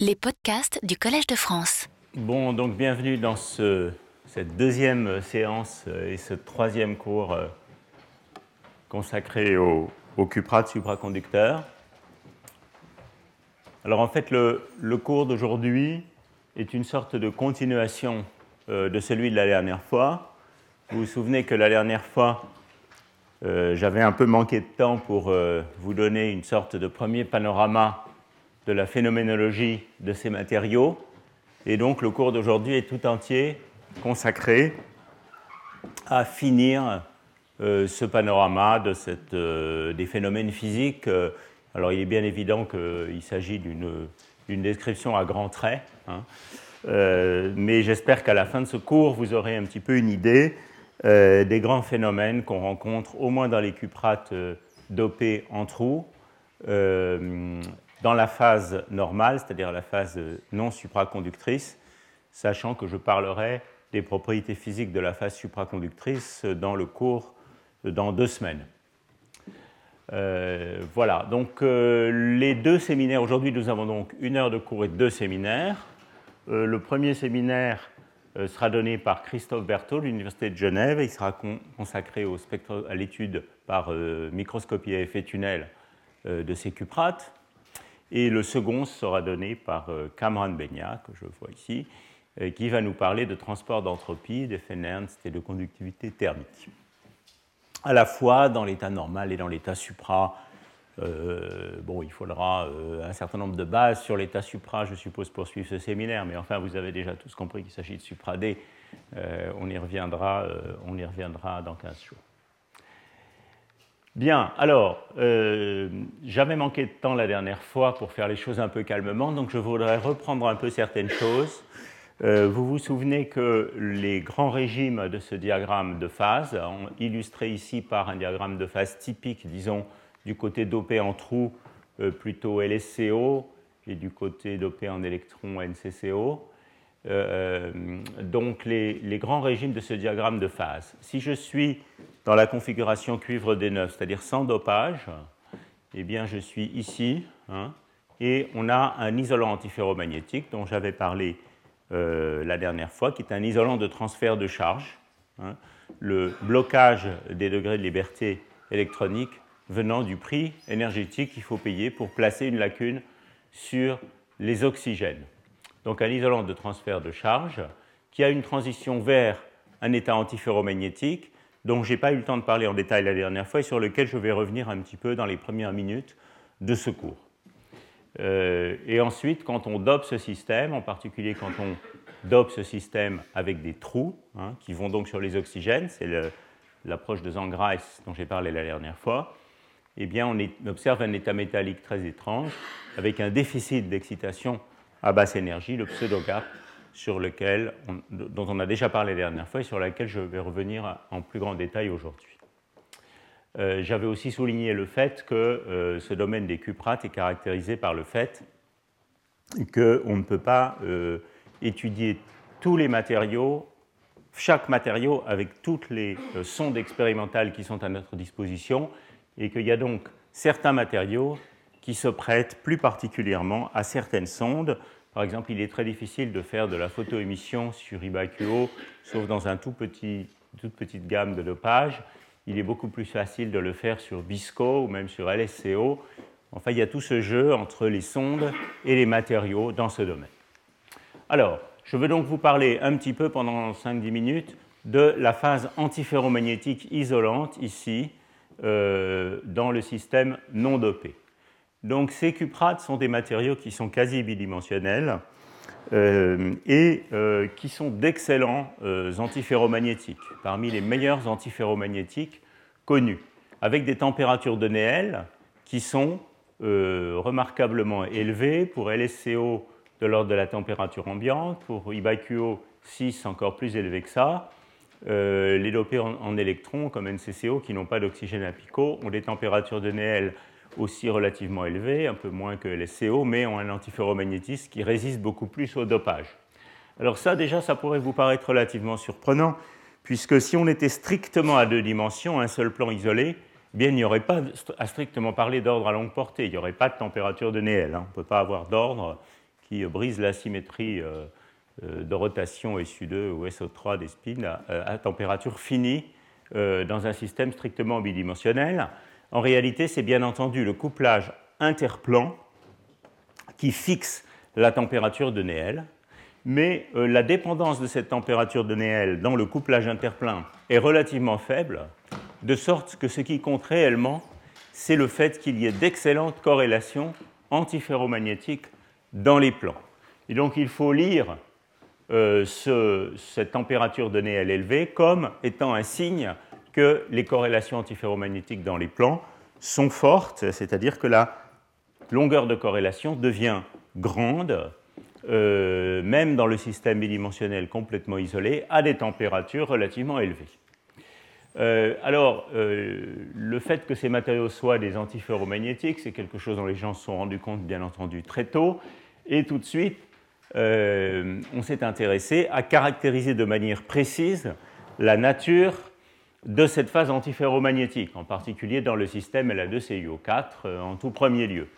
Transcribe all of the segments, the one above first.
Les podcasts du Collège de France. Bon, donc bienvenue dans ce, cette deuxième séance euh, et ce troisième cours euh, consacré au, au cuprate supraconducteur. Alors en fait, le, cours d'aujourd'hui est une sorte de continuation euh, de celui de la dernière fois. Vous vous souvenez que la dernière fois, euh, j'avais un peu manqué de temps pour euh, vous donner une sorte de premier panorama de la phénoménologie de ces matériaux. Et donc le cours d'aujourd'hui est tout entier consacré à finir euh, ce panorama de cette, euh, des phénomènes physiques. Euh, alors il est bien évident qu'il s'agit d'une description à grands traits, hein. Mais j'espère qu'à la fin de ce cours, vous aurez un petit peu une idée des grands phénomènes qu'on rencontre au moins dans les cuprates dopés en trous, dans la phase normale, c'est-à-dire la phase non supraconductrice, sachant que je parlerai des propriétés physiques de la phase supraconductrice dans le cours dans deux semaines. Euh, voilà, donc euh, les deux séminaires, aujourd'hui nous avons donc une heure de cours et deux séminaires. Euh, le premier séminaire sera donné par Christophe Berthaud l'Université de Genève et il sera con consacré à l'étude par microscopie à effet tunnel de ces cuprates. Et le second sera donné par Cameron Beigna, que je vois ici, qui va nous parler de transport d'entropie, d'effet Nernst et de conductivité thermique. À la fois dans l'état normal et dans l'état supra, euh, bon, il faudra euh, un certain nombre de bases sur l'état supra, je suppose, pour suivre ce séminaire, mais enfin, vous avez déjà tous compris qu'il s'agit de supra D. Euh, on, y reviendra, on y reviendra dans 15 jours. Bien, alors, euh, j'avais manqué de temps la dernière fois pour faire les choses un peu calmement, donc je voudrais reprendre un peu certaines choses. Euh, vous vous souvenez que les grands régimes de ce diagramme de phase, illustré ici par un diagramme de phase typique, disons, du côté dopé en trou, euh, plutôt LSCO, et du côté dopé en électron, NCCO, euh, donc les, les, grands régimes de ce diagramme de phase. Si je suis dans la configuration cuivre D9, c'est-à-dire sans dopage, eh bien je suis ici, hein, et on a un isolant antiferromagnétique dont j'avais parlé euh, la dernière fois, qui est un isolant de transfert de charge, hein, le blocage des degrés de liberté électronique venant du prix énergétique qu'il faut payer pour placer une lacune sur les oxygènes. Donc un isolant de transfert de charge, qui a une transition vers un état antiferromagnétique, dont je n'ai pas eu le temps de parler en détail la dernière fois et sur lequel je vais revenir un petit peu dans les premières minutes de ce cours. Euh, et ensuite, quand on dope ce système, en particulier quand on dope ce système avec des trous, hein, qui vont donc sur les oxygènes, c'est l'approche de Zangrais dont j'ai parlé la dernière fois, eh bien, on, on observe un état métallique très étrange, avec un déficit d'excitation à basse énergie, le pseudo-gap, sur lequel on, dont on a déjà parlé la dernière fois et sur laquelle je vais revenir en plus grand détail aujourd'hui. Euh, J'avais aussi souligné le fait que euh, ce domaine des cuprates est caractérisé par le fait qu'on ne peut pas euh, étudier tous les matériaux, chaque matériau avec toutes les sondes expérimentales qui sont à notre disposition, et qu'il y a donc certains matériaux qui se prêtent plus particulièrement à certaines sondes. Par exemple, il est très difficile de faire de la photoémission sur IBAQO, sauf dans une petit, toute petite gamme de dopage. Il est beaucoup plus facile de le faire sur BISCO ou même sur LSCO. Enfin, il y a tout ce jeu entre les sondes et les matériaux dans ce domaine. Alors, je veux donc vous parler un petit peu pendant 5-10 minutes de la phase antiferromagnétique isolante ici euh, dans le système non dopé. Donc ces cuprates sont des matériaux qui sont quasi bidimensionnels euh, et euh, qui sont d'excellents euh, antiferromagnétiques, parmi les meilleurs antiferromagnétiques connus, avec des températures de Néel qui sont remarquablement élevées pour LSCO de l'ordre de la température ambiante, pour IBAQO 6 encore plus élevé que ça. Les dopés en, électrons comme NCCO qui n'ont pas d'oxygène à ont des températures de Néel aussi relativement élevés, un peu moins que les CO, mais ont un antiferromagnétisme qui résiste beaucoup plus au dopage. Alors ça, déjà, ça pourrait vous paraître relativement surprenant, puisque si on était strictement à deux dimensions, un seul plan isolé, eh bien, il n'y aurait pas à strictement parler d'ordre à longue portée, il n'y aurait pas de température de Néel. Hein. On ne peut pas avoir d'ordre qui brise la symétrie de rotation SU2 ou SO3 des spins à, température finie dans un système strictement bidimensionnel. En réalité, c'est bien entendu le couplage interplan qui fixe la température de Néel, mais la dépendance de cette température de Néel dans le couplage interplan est relativement faible, de sorte que ce qui compte réellement, c'est le fait qu'il y ait d'excellentes corrélations antiferromagnétiques dans les plans. Et donc il faut lire euh, cette température de Néel élevée comme étant un signe que les corrélations antiferromagnétiques dans les plans sont fortes, c'est-à-dire que la longueur de corrélation devient grande, euh, même dans le système bidimensionnel complètement isolé, à des températures relativement élevées. Euh, alors, euh, le fait que ces matériaux soient des antiferromagnétiques, c'est quelque chose dont les gens se sont rendus compte, bien entendu, très tôt. Et tout de suite, on s'est intéressé à caractériser de manière précise la nature de cette phase antiferromagnétique, en particulier dans le système La2CuO4 en tout premier lieu.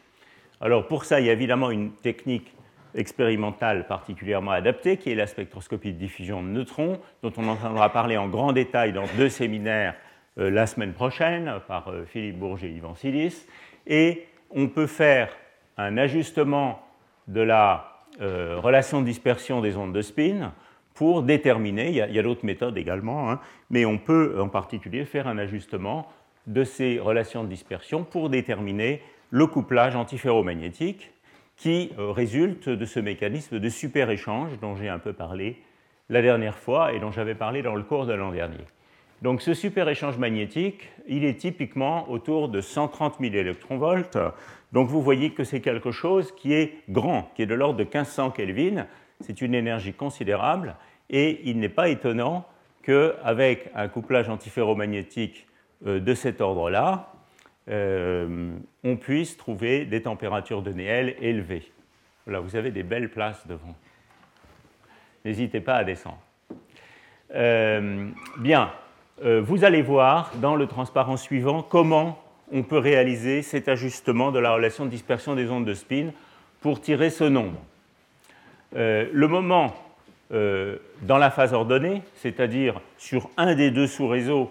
Alors, pour ça, il y a évidemment une technique expérimentale particulièrement adaptée, qui est la spectroscopie de diffusion de neutrons, dont on entendra parler en grand détail dans deux séminaires euh, la semaine prochaine par euh, Philippe Bourget et Yvan Silis. Et on peut faire un ajustement de la euh, relation de dispersion des ondes de spin pour déterminer, il y a, d'autres méthodes également, hein, mais on peut en particulier faire un ajustement de ces relations de dispersion pour déterminer le couplage antiferromagnétique qui euh, résulte de ce mécanisme de super-échange dont j'ai un peu parlé la dernière fois et dont j'avais parlé dans le cours de l'an dernier. Donc ce super-échange magnétique, il est typiquement autour de 130 000 électronvolts. Donc vous voyez que c'est quelque chose qui est grand, qui est de l'ordre de 1500 Kelvin. C'est une énergie considérable et il n'est pas étonnant qu'avec un couplage antiferromagnétique euh, de cet ordre-là, euh, on puisse trouver des températures de Néel élevées. Voilà, vous avez des belles places devant. N'hésitez pas à descendre. Euh, bien, vous allez voir dans le transparent suivant comment on peut réaliser cet ajustement de la relation de dispersion des ondes de spin pour tirer ce nombre. Le moment dans la phase ordonnée, c'est-à-dire sur un des deux sous-réseaux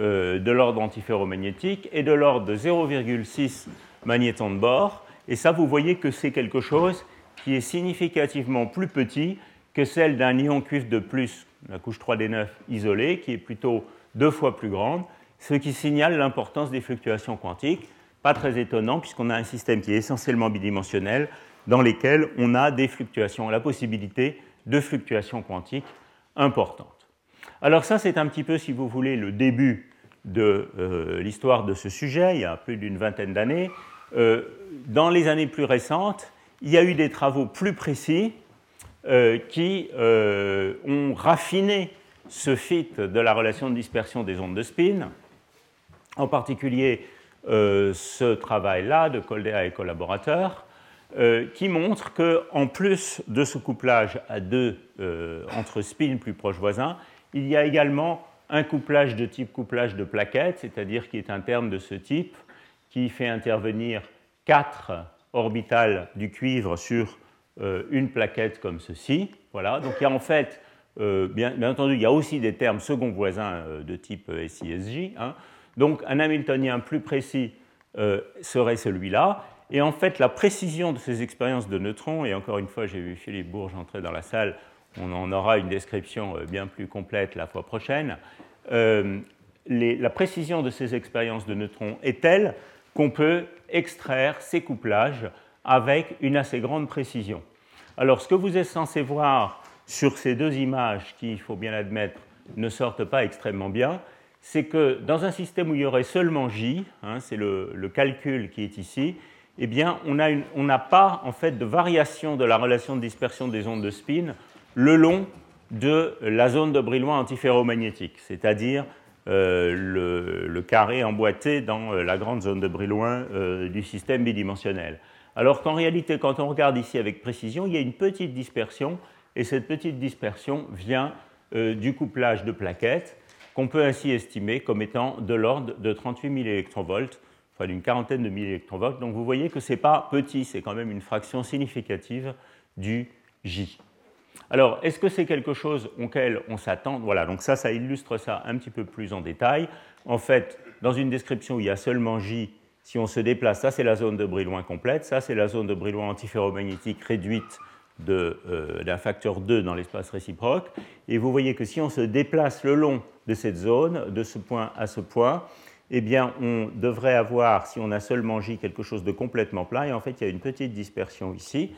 euh, de l'ordre antiferromagnétique et de l'ordre de 0,6 magnétons de bord. Et ça, vous voyez que c'est quelque chose qui est significativement plus petit que celle d'un ion cuivre de plus, la couche 3D9 isolée, qui est plutôt deux fois plus grande, ce qui signale l'importance des fluctuations quantiques. Pas très étonnant, puisqu'on a un système qui est essentiellement bidimensionnel, dans lequel on a des fluctuations, la possibilité de fluctuations quantiques importantes. Alors ça, c'est un petit peu, si vous voulez, le début de euh, l'histoire de ce sujet, il y a plus d'une vingtaine d'années. Euh, dans les années plus récentes, il y a eu des travaux plus précis euh, qui ont raffiné ce fit de la relation de dispersion des ondes de spin, en particulier ce travail-là de Coldea et collaborateurs, qui montre qu'en plus de ce couplage à deux entre spins plus proches voisins, il y a également un couplage de type couplage de plaquettes, c'est-à-dire qui est un terme de ce type qui fait intervenir quatre orbitales du cuivre sur euh, une plaquette comme ceci. Voilà. Donc il y a en fait, euh, bien, entendu, il y a aussi des termes second voisins euh, de type SISJ. Hein. Donc un Hamiltonien plus précis serait celui-là. Et en fait, la précision de ces expériences de neutrons, et encore une fois, j'ai vu Philippe Bourges entrer dans la salle on en aura une description euh, bien plus complète la fois prochaine, euh, la précision de ces expériences de neutrons est telle qu'on peut extraire ces couplages avec une assez grande précision. Alors ce que vous êtes censé voir sur ces deux images, qui, il faut bien l'admettre, ne sortent pas extrêmement bien, c'est que dans un système où il y aurait seulement J, hein, c'est le, calcul qui est ici, eh bien, on n'a pas en fait de variation de la relation de dispersion des ondes de spin le long de la zone de Brillouin antiferromagnétique, c'est-à-dire euh, le, carré emboîté dans euh, la grande zone de Brillouin euh, du système bidimensionnel. Alors qu'en réalité, quand on regarde ici avec précision, il y a une petite dispersion, et cette petite dispersion vient du couplage de plaquettes, qu'on peut ainsi estimer comme étant de l'ordre de 38 000 électronvolts, enfin d'une quarantaine de 1000 électronvolts. Donc vous voyez que ce n'est pas petit, c'est quand même une fraction significative du J. Alors, est-ce que c'est quelque chose auquel on s'attend? Voilà, donc ça, ça illustre ça un petit peu plus en détail. En fait, dans une description où il y a seulement J, si on se déplace, ça c'est la zone de Brillouin complète, ça c'est la zone de Brillouin antiferromagnétique réduite euh, d'un facteur 2 dans l'espace réciproque. Et vous voyez que si on se déplace le long de cette zone, de ce point à ce point, eh bien, on devrait avoir, si on a seulement J, quelque chose de complètement plat. Et en fait, il y a une petite dispersion ici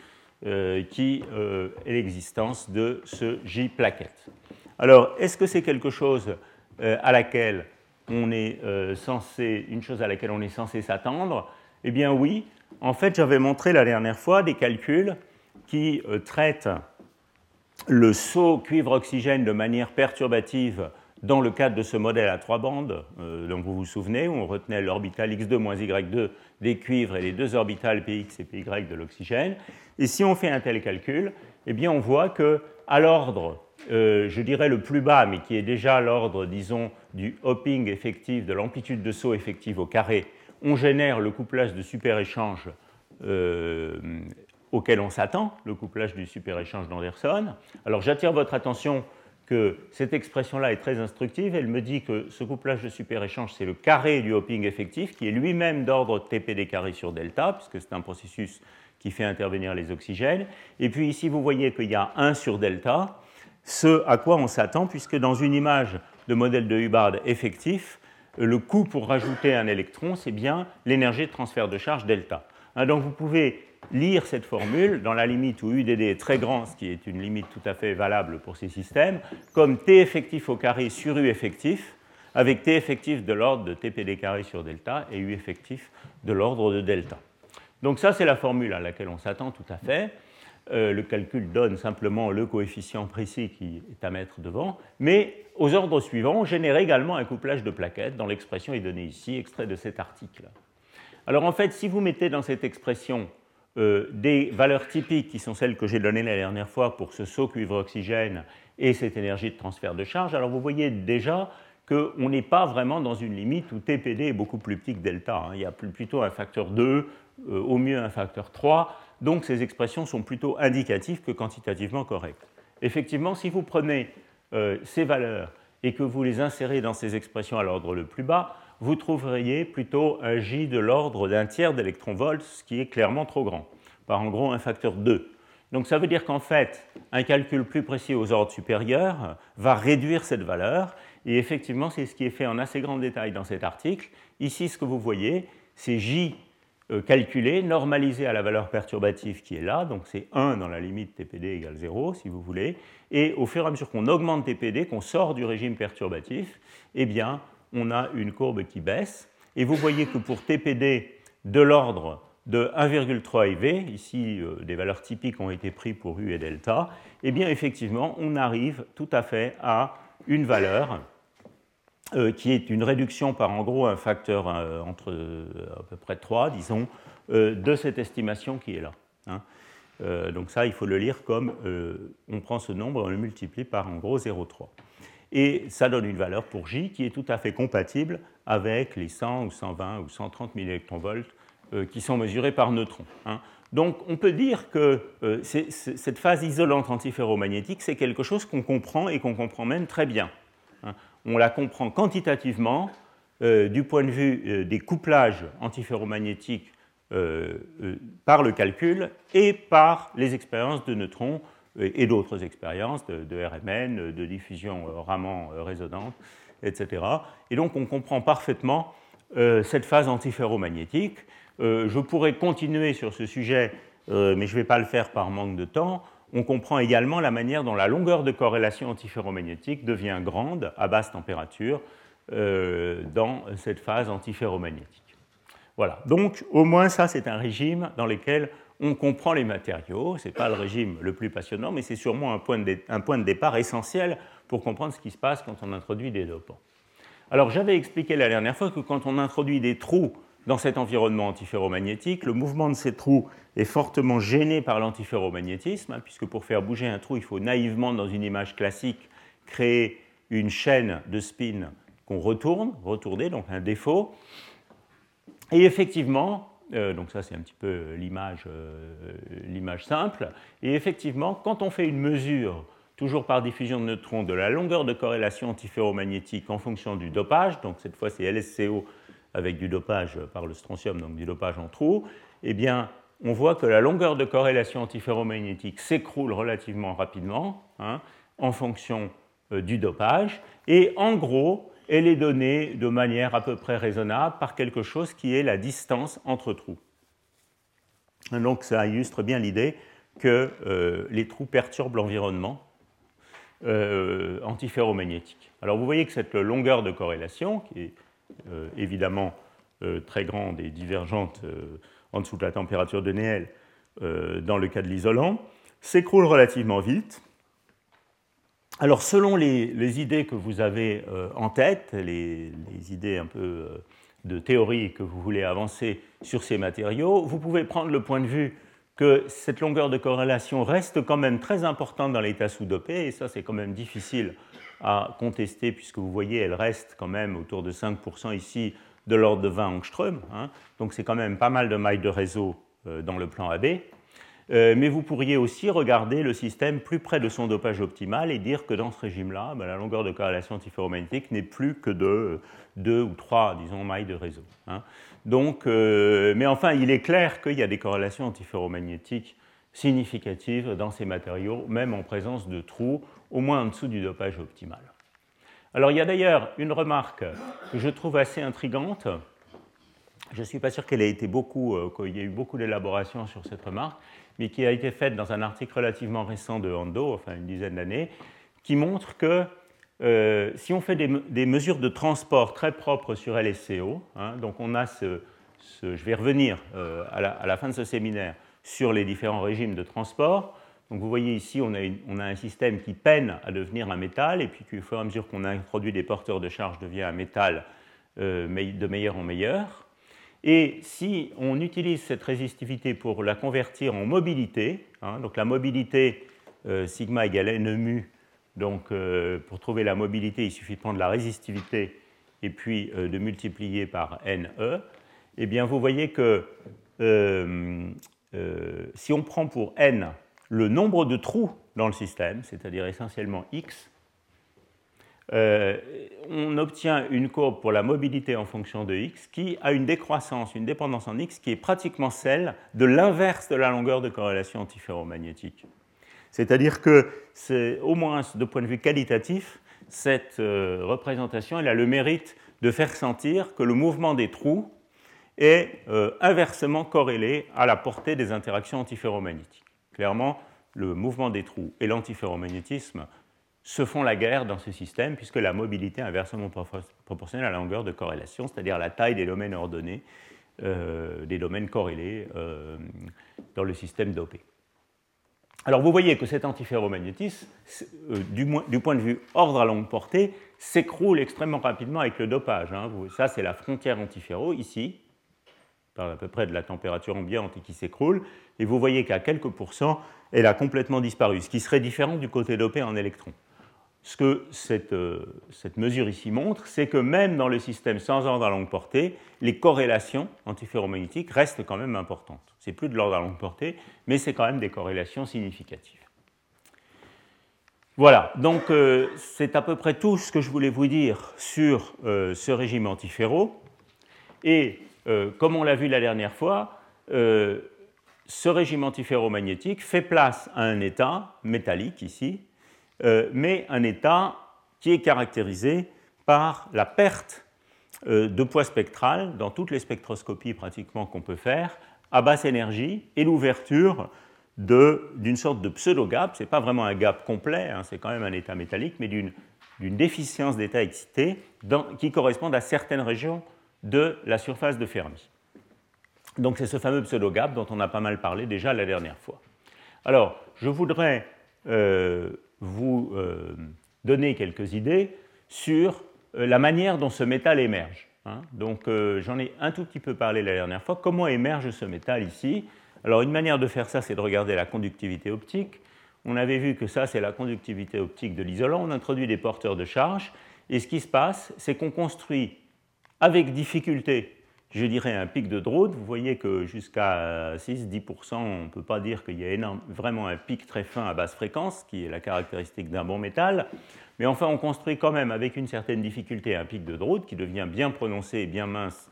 euh, qui euh, est l'existence de ce J plaquette. Alors, est-ce que c'est quelque chose à laquelle on est censé, une chose à laquelle on est censé s'attendre? Eh bien, oui. En fait, j'avais montré la dernière fois des calculs qui euh, traite le saut cuivre-oxygène de manière perturbative dans le cadre de ce modèle à trois bandes, euh, dont vous vous souvenez, où on retenait l'orbital x2 moins y2 des cuivres et les deux orbitales px et py de l'oxygène. Et si on fait un tel calcul, eh bien on voit que à l'ordre, euh, je dirais le plus bas, mais qui est déjà l'ordre, disons, du hopping effectif, de l'amplitude de saut effective au carré, on génère le couplage de super-échange auquel on s'attend, le couplage du super-échange d'Anderson. Alors j'attire votre attention que cette expression-là est très instructive. Elle me dit que ce couplage de super-échange, c'est le carré du hopping effectif, qui est lui-même d'ordre TPD carré sur delta, puisque c'est un processus qui fait intervenir les oxygènes. Et puis ici, vous voyez qu'il y a 1 sur delta, ce à quoi on s'attend, puisque dans une image de modèle de Hubbard effectif, le coût pour rajouter un électron, c'est bien l'énergie de transfert de charge delta. Hein, donc vous pouvez lire cette formule dans la limite où UDD est très grand, ce qui est une limite tout à fait valable pour ces systèmes, comme T effectif au carré sur U effectif, avec T effectif de l'ordre de TPD carré sur delta et U effectif de l'ordre de delta. Donc ça, c'est la formule à laquelle on s'attend tout à fait. Euh, le calcul donne simplement le coefficient précis qui est à mettre devant, mais aux ordres suivants, on génère également un couplage de plaquettes, dans l'expression est donnée ici, extrait de cet article. Alors en fait, si vous mettez dans cette expression euh, des valeurs typiques qui sont celles que j'ai données la dernière fois pour ce saut cuivre-oxygène et cette énergie de transfert de charge, alors vous voyez déjà qu'on n'est pas vraiment dans une limite où TPD est beaucoup plus petit que delta. Hein. Il y a plutôt un facteur 2, euh, au mieux un facteur 3, donc ces expressions sont plutôt indicatives que quantitativement correctes. Effectivement, si vous prenez euh, ces valeurs et que vous les insérez dans ces expressions à l'ordre le plus bas, vous trouveriez plutôt un J de l'ordre d'un tiers d'électron-volt, ce qui est clairement trop grand, par en gros un facteur 2. Donc ça veut dire qu'en fait, un calcul plus précis aux ordres supérieurs va réduire cette valeur, et effectivement, c'est ce qui est fait en assez grand détail dans cet article. Ici, ce que vous voyez, c'est J euh, calculé, normalisé à la valeur perturbative qui est là, donc c'est 1 dans la limite TPD égale 0, si vous voulez, et au fur et à mesure qu'on augmente TPD, qu'on sort du régime perturbatif, eh bien, on a une courbe qui baisse. Et vous voyez que pour TPD de l'ordre de 1,3 IV, ici euh, des valeurs typiques ont été prises pour U et delta, eh bien effectivement on arrive tout à fait à une valeur euh, qui est une réduction par en gros un facteur euh, entre à peu près 3, disons, de cette estimation qui est là. Hein. donc ça, il faut le lire comme on prend ce nombre et on le multiplie par en gros 0,3 et ça donne une valeur pour J qui est tout à fait compatible avec les 100 ou 120 ou 130 000 électronvolts euh, qui sont mesurés par neutrons. Hein. Donc on peut dire que euh, cette phase isolante antiferromagnétique, c'est quelque chose qu'on comprend et qu'on comprend même très bien. Hein. On la comprend quantitativement euh, du point de vue des couplages antiferromagnétiques par le calcul et par les expériences de neutrons et d'autres expériences de, RMN, de diffusion euh, Raman-résonante, euh, etc. Et donc on comprend parfaitement euh, cette phase antiferromagnétique. je pourrais continuer sur ce sujet, mais je ne vais pas le faire par manque de temps. On comprend également la manière dont la longueur de corrélation antiferromagnétique devient grande à basse température dans cette phase antiferromagnétique. Voilà, donc au moins ça c'est un régime dans lequel on comprend les matériaux. Ce n'est pas le régime le plus passionnant, mais c'est sûrement un point, de, départ essentiel pour comprendre ce qui se passe quand on introduit des dopants. Alors j'avais expliqué la dernière fois que quand on introduit des trous dans cet environnement antiferromagnétique, le mouvement de ces trous est fortement gêné par l'antiferromagnétisme, hein, puisque pour faire bouger un trou, il faut naïvement, dans une image classique, créer une chaîne de spin qu'on retourne, retourner, donc un défaut. Et effectivement, donc ça c'est un petit peu l'image simple. Et effectivement, quand on fait une mesure toujours par diffusion de neutrons, de la longueur de corrélation antiferromagnétique en fonction du dopage, donc cette fois c'est LSCO avec du dopage par le strontium, donc du dopage en trou, eh bien, on voit que la longueur de corrélation antiferromagnétique s'écroule relativement rapidement hein, en fonction euh, du dopage, et en gros, elle est donnée de manière à peu près raisonnable par quelque chose qui est la distance entre trous. Donc ça illustre bien l'idée que euh, les trous perturbent l'environnement euh, antiferromagnétique. Alors vous voyez que cette longueur de corrélation, qui est euh, évidemment très grande et divergente en dessous de la température de Néel dans le cas de l'isolant, s'écroule relativement vite. Alors selon les, idées que vous avez en tête, les, idées un peu de théorie que vous voulez avancer sur ces matériaux, vous pouvez prendre le point de vue que cette longueur de corrélation reste quand même très importante dans l'état sous-dopé, et ça c'est quand même difficile à contester puisque vous voyez, elle reste quand même autour de 5% ici de l'ordre de 20 angstrom, hein. donc c'est quand même pas mal de mailles de réseau euh, dans le plan AB. Euh, mais vous pourriez aussi regarder le système plus près de son dopage optimal et dire que dans ce régime-là, ben, la longueur de corrélation antiferromagnétique n'est plus que de 2 ou 3, disons, mailles de réseau. Hein. Donc, euh, mais enfin, il est clair qu'il y a des corrélations antiferromagnétiques significatives dans ces matériaux, même en présence de trous, au moins en dessous du dopage optimal. Alors, il y a d'ailleurs une remarque que je trouve assez intrigante. Je ne suis pas sûr qu'elle ait été beaucoup, euh, qu'il y ait eu beaucoup d'élaboration sur cette remarque, mais qui a été faite dans un article relativement récent de Hando, enfin une dizaine d'années, qui montre que euh, si on fait des, mesures de transport très propres sur LSCO, hein, donc on a ce, je vais revenir euh, à, la, fin de ce séminaire sur les différents régimes de transport. Donc vous voyez ici, on a, un système qui peine à devenir un métal, et puis au fur et à mesure qu'on introduit des porteurs de charge, devient un métal euh, de meilleur en meilleur. Et si on utilise cette résistivité pour la convertir en mobilité, hein, donc la mobilité sigma égale n mu donc, euh, pour trouver la mobilité, il suffit de prendre la résistivité et puis euh, de multiplier par NE. Eh bien, vous voyez que euh, si on prend pour N le nombre de trous dans le système, c'est-à-dire essentiellement X, on obtient une courbe pour la mobilité en fonction de x qui a une décroissance, une dépendance en x qui est pratiquement celle de l'inverse de la longueur de corrélation antiferromagnétique. C'est-à-dire que, c'est, au moins de point de vue qualitatif, cette euh, représentation elle a le mérite de faire sentir que le mouvement des trous est euh, inversement corrélé à la portée des interactions antiferromagnétiques. Clairement, le mouvement des trous et l'antiferromagnétisme se font la guerre dans ce système puisque la mobilité est inversement proportionnelle à la longueur de corrélation, c'est-à-dire la taille des domaines ordonnés, euh, des domaines corrélés dans le système dopé. Alors vous voyez que cet antiferromagnétisme, euh, du, point de vue ordre à longue portée, s'écroule extrêmement rapidement avec le dopage. Hein. Ça, c'est la frontière antiferro, ici, par à peu près de la température ambiante qui s'écroule. Et vous voyez qu'à quelques pourcents, elle a complètement disparu, ce qui serait différent du côté dopé en électrons. Ce que euh, cette, mesure ici montre, c'est que même dans le système sans ordre à longue portée, les corrélations antiferromagnétiques restent quand même importantes. C'est plus de l'ordre à longue portée, mais c'est quand même des corrélations significatives. Voilà, donc euh, c'est à peu près tout ce que je voulais vous dire sur euh, ce régime antiferro. Et comme on l'a vu la dernière fois, ce régime antiferromagnétique fait place à un état métallique ici, euh, mais un état qui est caractérisé par la perte euh, de poids spectral dans toutes les spectroscopies pratiquement qu'on peut faire à basse énergie et l'ouverture d'une sorte de pseudo-gap, ce n'est pas vraiment un gap complet, hein, c'est quand même un état métallique, mais d'une déficience d'état excité qui correspond à certaines régions de la surface de Fermi. Donc c'est ce fameux pseudo-gap dont on a pas mal parlé déjà la dernière fois. Alors, je voudrais euh, vous euh, donner quelques idées sur euh, la manière dont ce métal émerge. Hein. Donc euh, j'en ai un tout petit peu parlé la dernière fois. Comment émerge ce métal ici? Alors une manière de faire ça, c'est de regarder la conductivité optique. On avait vu que ça, c'est la conductivité optique de l'isolant. On introduit des porteurs de charge. Et ce qui se passe, c'est qu'on construit avec difficulté, je dirais, un pic de Drude. Vous voyez que jusqu'à 6-10%, on ne peut pas dire qu'il y a vraiment un pic très fin à basse fréquence, qui est la caractéristique d'un bon métal. Mais enfin, on construit quand même avec une certaine difficulté un pic de Drude qui devient bien prononcé et bien mince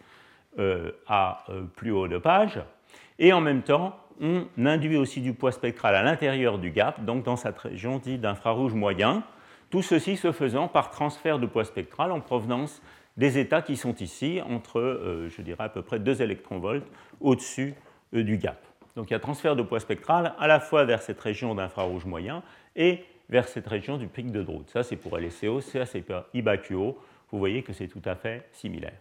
euh, à euh, plus haut dopage. Et en même temps, on induit aussi du poids spectral à l'intérieur du gap, donc dans cette région dite d'infrarouge moyen. Tout ceci se faisant par transfert de poids spectral en provenance des états qui sont ici, entre, euh, je dirais, à peu près 2 électronvolts au-dessus euh, du gap. Donc il y a transfert de poids spectral à la fois vers cette région d'infrarouge moyen et vers cette région du pic de Drude. Ça, c'est pour LSCO, ça, c'est pour IBAQO. Vous voyez que c'est tout à fait similaire.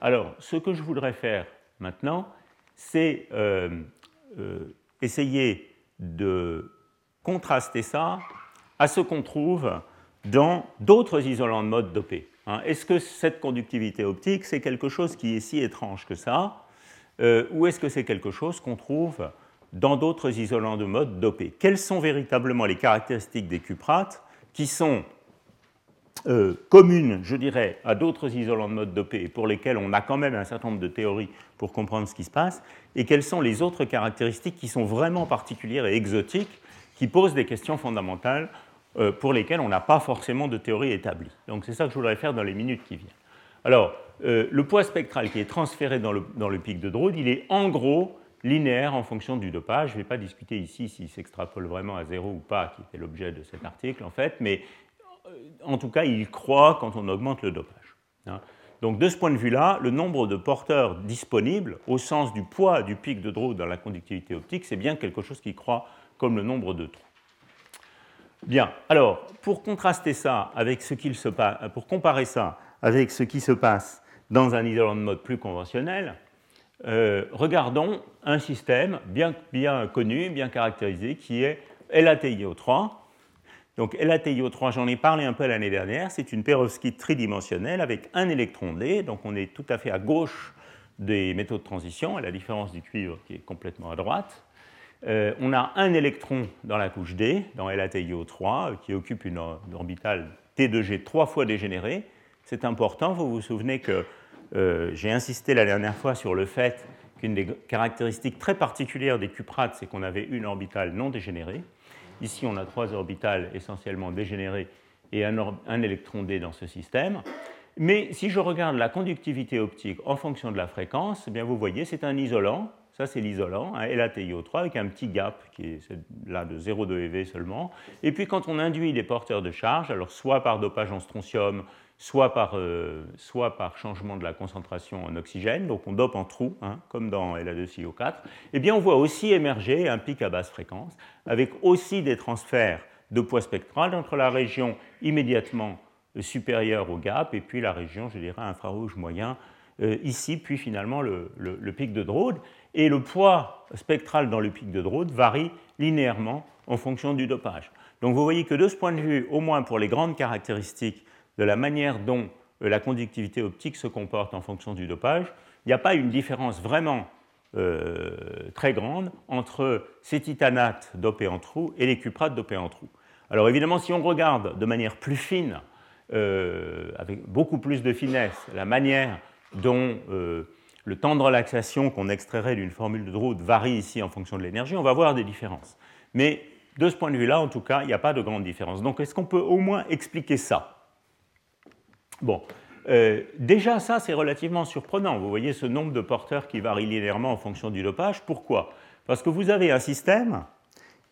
Alors, ce que je voudrais faire maintenant, c'est euh, essayer de contraster ça à ce qu'on trouve dans d'autres isolants de mode dopés. Hein, est-ce que cette conductivité optique, c'est quelque chose qui est si étrange que ça euh, Ou est-ce que c'est quelque chose qu'on trouve dans d'autres isolants de mode dopés? Quelles sont véritablement les caractéristiques des cuprates qui sont euh, communes, je dirais, à d'autres isolants de mode dopés et pour lesquels on a quand même un certain nombre de théories pour comprendre ce qui se passe? Et quelles sont les autres caractéristiques qui sont vraiment particulières et exotiques qui posent des questions fondamentales pour lesquels on n'a pas forcément de théorie établie. Donc c'est ça que je voudrais faire dans les minutes qui viennent. Alors, euh, le poids spectral qui est transféré dans le, pic de Drude, il est en gros linéaire en fonction du dopage. Je ne vais pas discuter ici s'il s'extrapole vraiment à zéro ou pas, qui était l'objet de cet article en fait, mais euh, en tout cas, il croît quand on augmente le dopage. Hein. Donc de ce point de vue-là, le nombre de porteurs disponibles, au sens du poids du pic de Drude dans la conductivité optique, c'est bien quelque chose qui croît comme le nombre de trous. Bien, alors, pour contraster ça avec ce se passe, pour comparer ça avec ce qui se passe dans un isolant de mode plus conventionnel, euh, regardons un système bien, bien, connu, bien caractérisé, qui est LATIO3. Donc LATIO3, j'en ai parlé un peu l'année dernière, c'est une perovskite tridimensionnelle avec un électron D, donc on est tout à fait à gauche des métaux de transition, à la différence du cuivre qui est complètement à droite. Euh, on a un électron dans la couche D, dans LATIO3, euh, qui occupe une, orbitale T2G trois fois dégénérée. C'est important, vous vous souvenez que euh, j'ai insisté la dernière fois sur le fait qu'une des caractéristiques très particulières des cuprates, c'est qu'on avait une orbitale non dégénérée. Ici, on a trois orbitales essentiellement dégénérées et un, électron D dans ce système. Mais si je regarde la conductivité optique en fonction de la fréquence, eh bien vous voyez, c'est un isolant ça, c'est l'isolant, un LATIO3 avec un petit gap qui est là de 0,2 eV seulement. Et puis, quand on induit des porteurs de charge, alors soit par dopage en strontium, soit par, euh, soit par changement de la concentration en oxygène, donc on dope en trou, hein, comme dans La2CO4, eh bien on voit aussi émerger un pic à basse fréquence, avec aussi des transferts de poids spectral entre la région immédiatement supérieure au gap et puis la région, je dirais, infrarouge moyen, ici, puis finalement le, pic de Drude et le poids spectral dans le pic de Drude varie linéairement en fonction du dopage. Donc vous voyez que de ce point de vue, au moins pour les grandes caractéristiques de la manière dont euh, la conductivité optique se comporte en fonction du dopage, il n'y a pas une différence vraiment euh, très grande entre ces titanates dopés en trou et les cuprates dopés en trou. Alors évidemment, si on regarde de manière plus fine, euh, avec beaucoup plus de finesse, la manière dont le temps de relaxation qu'on extrairait d'une formule de Drude varie ici en fonction de l'énergie, on va voir des différences. Mais de ce point de vue-là, en tout cas, il n'y a pas de grande différence. Donc est-ce qu'on peut au moins expliquer ça? Bon, euh, déjà ça c'est relativement surprenant. Vous voyez ce nombre de porteurs qui varie linéairement en fonction du dopage. Pourquoi? Parce que vous avez un système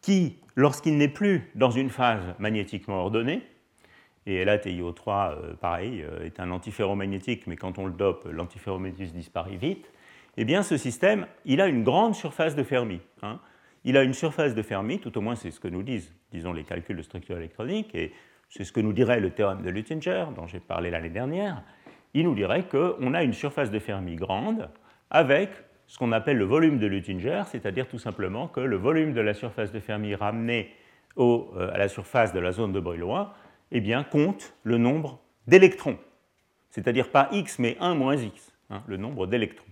qui, lorsqu'il n'est plus dans une phase magnétiquement ordonnée, et LATIO3, euh, pareil, euh, est un antiferromagnétique, mais quand on le dope, l'antiferromagnétisme disparaît vite. Eh bien, ce système, il a une grande surface de Fermi. Hein. Il a une surface de Fermi, tout au moins c'est ce que nous disent, disons, les calculs de structure électronique, et c'est ce que nous dirait le théorème de Luttinger, dont j'ai parlé l'année dernière. Il nous dirait qu'on a une surface de Fermi grande avec ce qu'on appelle le volume de Luttinger, c'est-à-dire tout simplement que le volume de la surface de Fermi ramené euh, à la surface de la zone de Brillouin eh bien, compte le nombre d'électrons. C'est-à-dire pas x, mais 1 moins x, hein, le nombre d'électrons.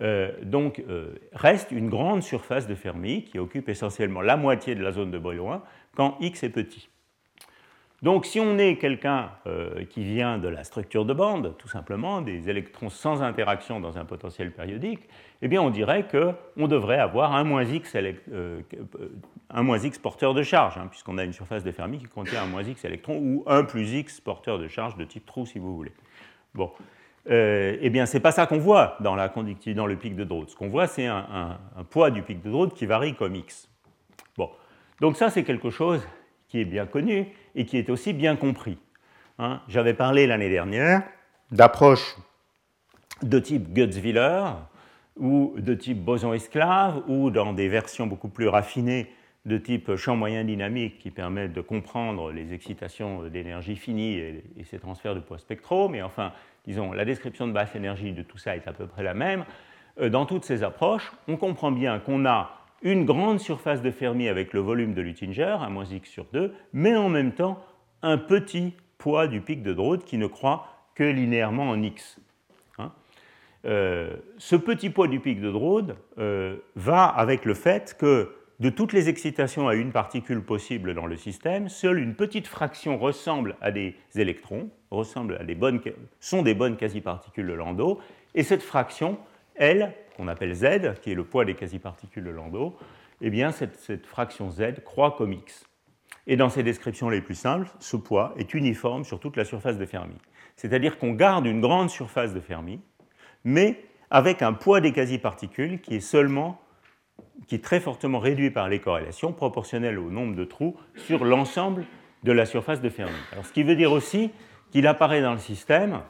Euh, donc, euh, reste une grande surface de Fermi qui occupe essentiellement la moitié de la zone de Brillouin quand x est petit. Donc si on est quelqu'un euh, qui vient de la structure de bande, tout simplement, des électrons sans interaction dans un potentiel périodique, eh bien on dirait qu'on devrait avoir un moins, x, euh, moins x porteur de charge, hein, puisqu'on a une surface de Fermi qui contient un moins x électrons, ou un plus x porteur de charge de type trou si vous voulez. Bon. Euh, eh bien, ce n'est pas ça qu'on voit dans, la dans le pic de Drude. Ce qu'on voit, c'est un, un, poids du pic de Drude qui varie comme x. Bon. Donc ça, c'est quelque chose qui est bien connu et qui est aussi bien compris. Hein. J'avais parlé l'année dernière d'approches de type Gutzwiller ou de type boson-esclave ou dans des versions beaucoup plus raffinées de type champ moyen dynamique qui permettent de comprendre les excitations d'énergie finie et, ces transferts de poids spectraux. Mais enfin, disons, la description de basse énergie de tout ça est à peu près la même. Euh, dans toutes ces approches, on comprend bien qu'on a une grande surface de Fermi avec le volume de Luttinger, à moins x sur 2, mais en même temps un petit poids du pic de Drude qui ne croît que linéairement en x. Hein. Euh, ce petit poids du pic de Drude euh, va avec le fait que de toutes les excitations à une particule possible dans le système, seule une petite fraction ressemble à des électrons, ressemble à des bonnes, sont des bonnes quasi-particules de Landau, et cette fraction, elle, qu'on appelle Z, qui est le poids des quasi-particules de Landau, eh bien cette, fraction Z croît comme X. Et dans ces descriptions les plus simples, ce poids est uniforme sur toute la surface de Fermi. C'est-à-dire qu'on garde une grande surface de Fermi, mais avec un poids des quasi-particules qui est seulement qui est très fortement réduit par les corrélations proportionnelles au nombre de trous sur l'ensemble de la surface de Fermi. Alors, ce qui veut dire aussi qu'il apparaît dans le système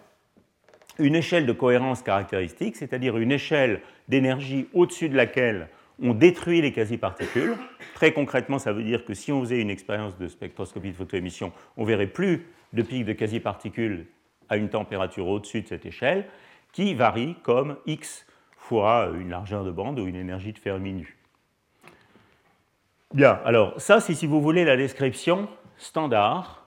une échelle de cohérence caractéristique, c'est-à-dire une échelle d'énergie au-dessus de laquelle on détruit les quasi-particules. Très concrètement, ça veut dire que si on faisait une expérience de spectroscopie de photoémission, on verrait plus de pics de quasi-particules à une température au-dessus de cette échelle, qui varie comme x fois une largeur de bande ou une énergie de Fermi nue. Bien, alors ça, c'est si vous voulez la description standard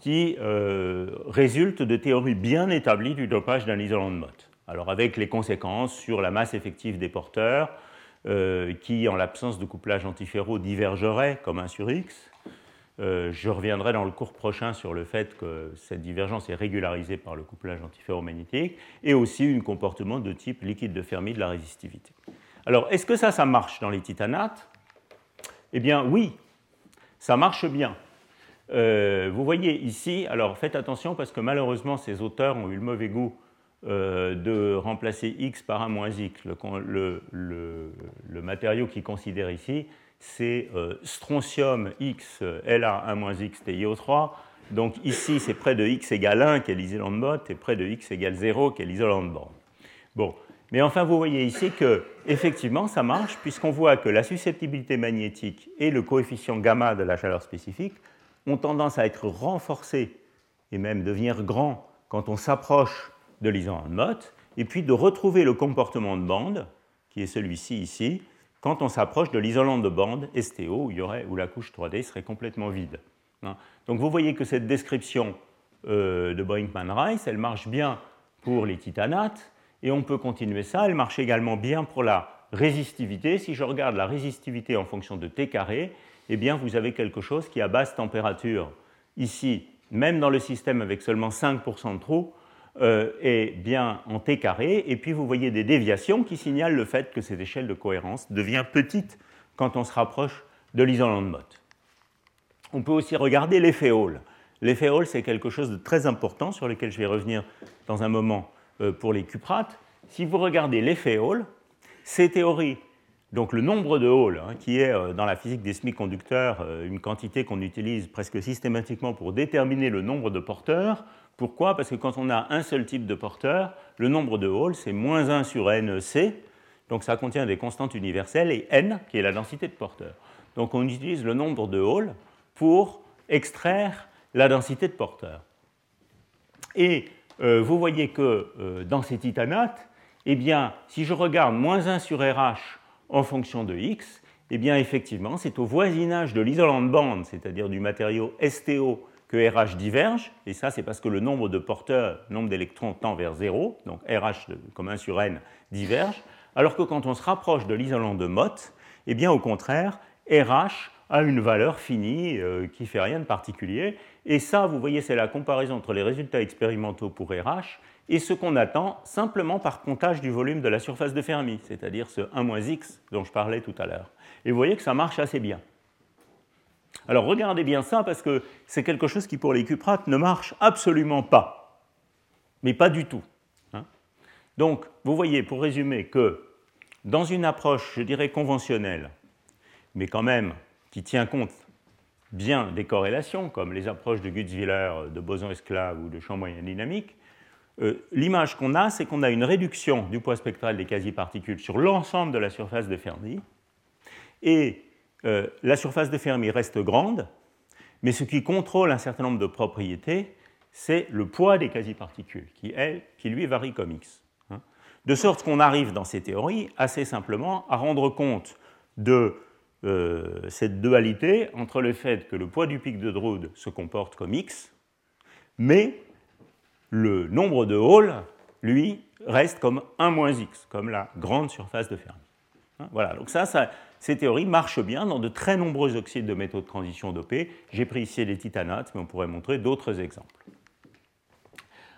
qui euh, résulte de théories bien établies du dopage d'un isolant de Mott. Alors avec les conséquences sur la masse effective des porteurs, euh, qui en l'absence de couplage antiféro divergerait comme 1 sur x. Euh, je reviendrai dans le cours prochain sur le fait que cette divergence est régularisée par le couplage antiféromagnétique et aussi un comportement de type liquide de Fermi de la résistivité. Alors, est-ce que ça, ça marche dans les titanates? Eh bien, oui, ça marche bien. Euh, vous voyez ici, alors faites attention parce que malheureusement ces auteurs ont eu le mauvais goût euh, de remplacer X par un moins X. Le, matériau qu'ils considèrent ici, c'est euh, strontium X La 1 moins X TiO3. Donc ici, c'est près de X égale 1 qui est l'isolant de Mott et près de X égale 0 qui est l'isolant de bande. Bon, mais enfin, vous voyez ici que effectivement, ça marche puisqu'on voit que la susceptibilité magnétique et le coefficient gamma de la chaleur spécifique ont tendance à être renforcés et même devenir grands quand on s'approche de l'isolant de Mott, et puis de retrouver le comportement de bande, qui est celui-ci ici, quand on s'approche de l'isolant de bande STO, où, y aurait, où la couche 3D serait complètement vide. Hein. Donc vous voyez que cette description euh, de Brinkman-Rice, elle marche bien pour les titanates, et on peut continuer ça. Elle marche également bien pour la résistivité. Si je regarde la résistivité en fonction de T carré, eh bien, vous avez quelque chose qui, à basse température, ici, même dans le système avec seulement 5% de trous, euh, est bien en T carré, et puis vous voyez des déviations qui signalent le fait que cette échelle de cohérence devient petite quand on se rapproche de l'isolant de Mott. On peut aussi regarder l'effet Hall. L'effet Hall, c'est quelque chose de très important sur lequel je vais revenir dans un moment euh, pour les cuprates. Si vous regardez l'effet Hall, ces théories donc le nombre de Hall, hein, qui est euh, dans la physique des semi-conducteurs euh, une quantité qu'on utilise presque systématiquement pour déterminer le nombre de porteurs. Pourquoi? Parce que quand on a un seul type de porteur, le nombre de Hall, c'est moins 1 sur NC, donc ça contient des constantes universelles, et N, qui est la densité de porteurs. Donc on utilise le nombre de Hall pour extraire la densité de porteurs. Et euh, vous voyez que dans ces titanates, eh bien, si je regarde moins 1 sur RH en fonction de x, eh bien effectivement, c'est au voisinage de l'isolant de bande, c'est-à-dire du matériau STO, que RH diverge, et ça c'est parce que le nombre de porteurs, nombre d'électrons tend vers 0, donc RH comme 1 sur n diverge, alors que quand on se rapproche de l'isolant de Mott, eh bien au contraire, RH à une valeur finie euh, qui ne fait rien de particulier. Et ça, vous voyez, c'est la comparaison entre les résultats expérimentaux pour RH et ce qu'on attend simplement par comptage du volume de la surface de Fermi, c'est-à-dire ce 1 x dont je parlais tout à l'heure. Et vous voyez que ça marche assez bien. Alors regardez bien ça parce que c'est quelque chose qui pour les cuprates ne marche absolument pas, mais pas du tout. Hein. Donc vous voyez, pour résumer, que dans une approche, je dirais, conventionnelle, mais quand même qui tient compte bien des corrélations, comme les approches de Gutzwiller, de boson-esclave ou de champ moyen dynamique, euh, l'image qu'on a, c'est qu'on a une réduction du poids spectral des quasi-particules sur l'ensemble de la surface de Fermi, et euh, la surface de Fermi reste grande, mais ce qui contrôle un certain nombre de propriétés, c'est le poids des quasi-particules, qui, lui varie comme x. Hein. De sorte qu'on arrive dans ces théories assez simplement à rendre compte de euh, cette dualité entre le fait que le poids du pic de Drude se comporte comme x, mais le nombre de halls, lui, reste comme 1 moins x, comme la grande surface de Fermi. Hein, voilà, donc ça, ces théories marchent bien dans de très nombreux oxydes de métaux de transition dopés. J'ai pris ici les titanates, mais on pourrait montrer d'autres exemples.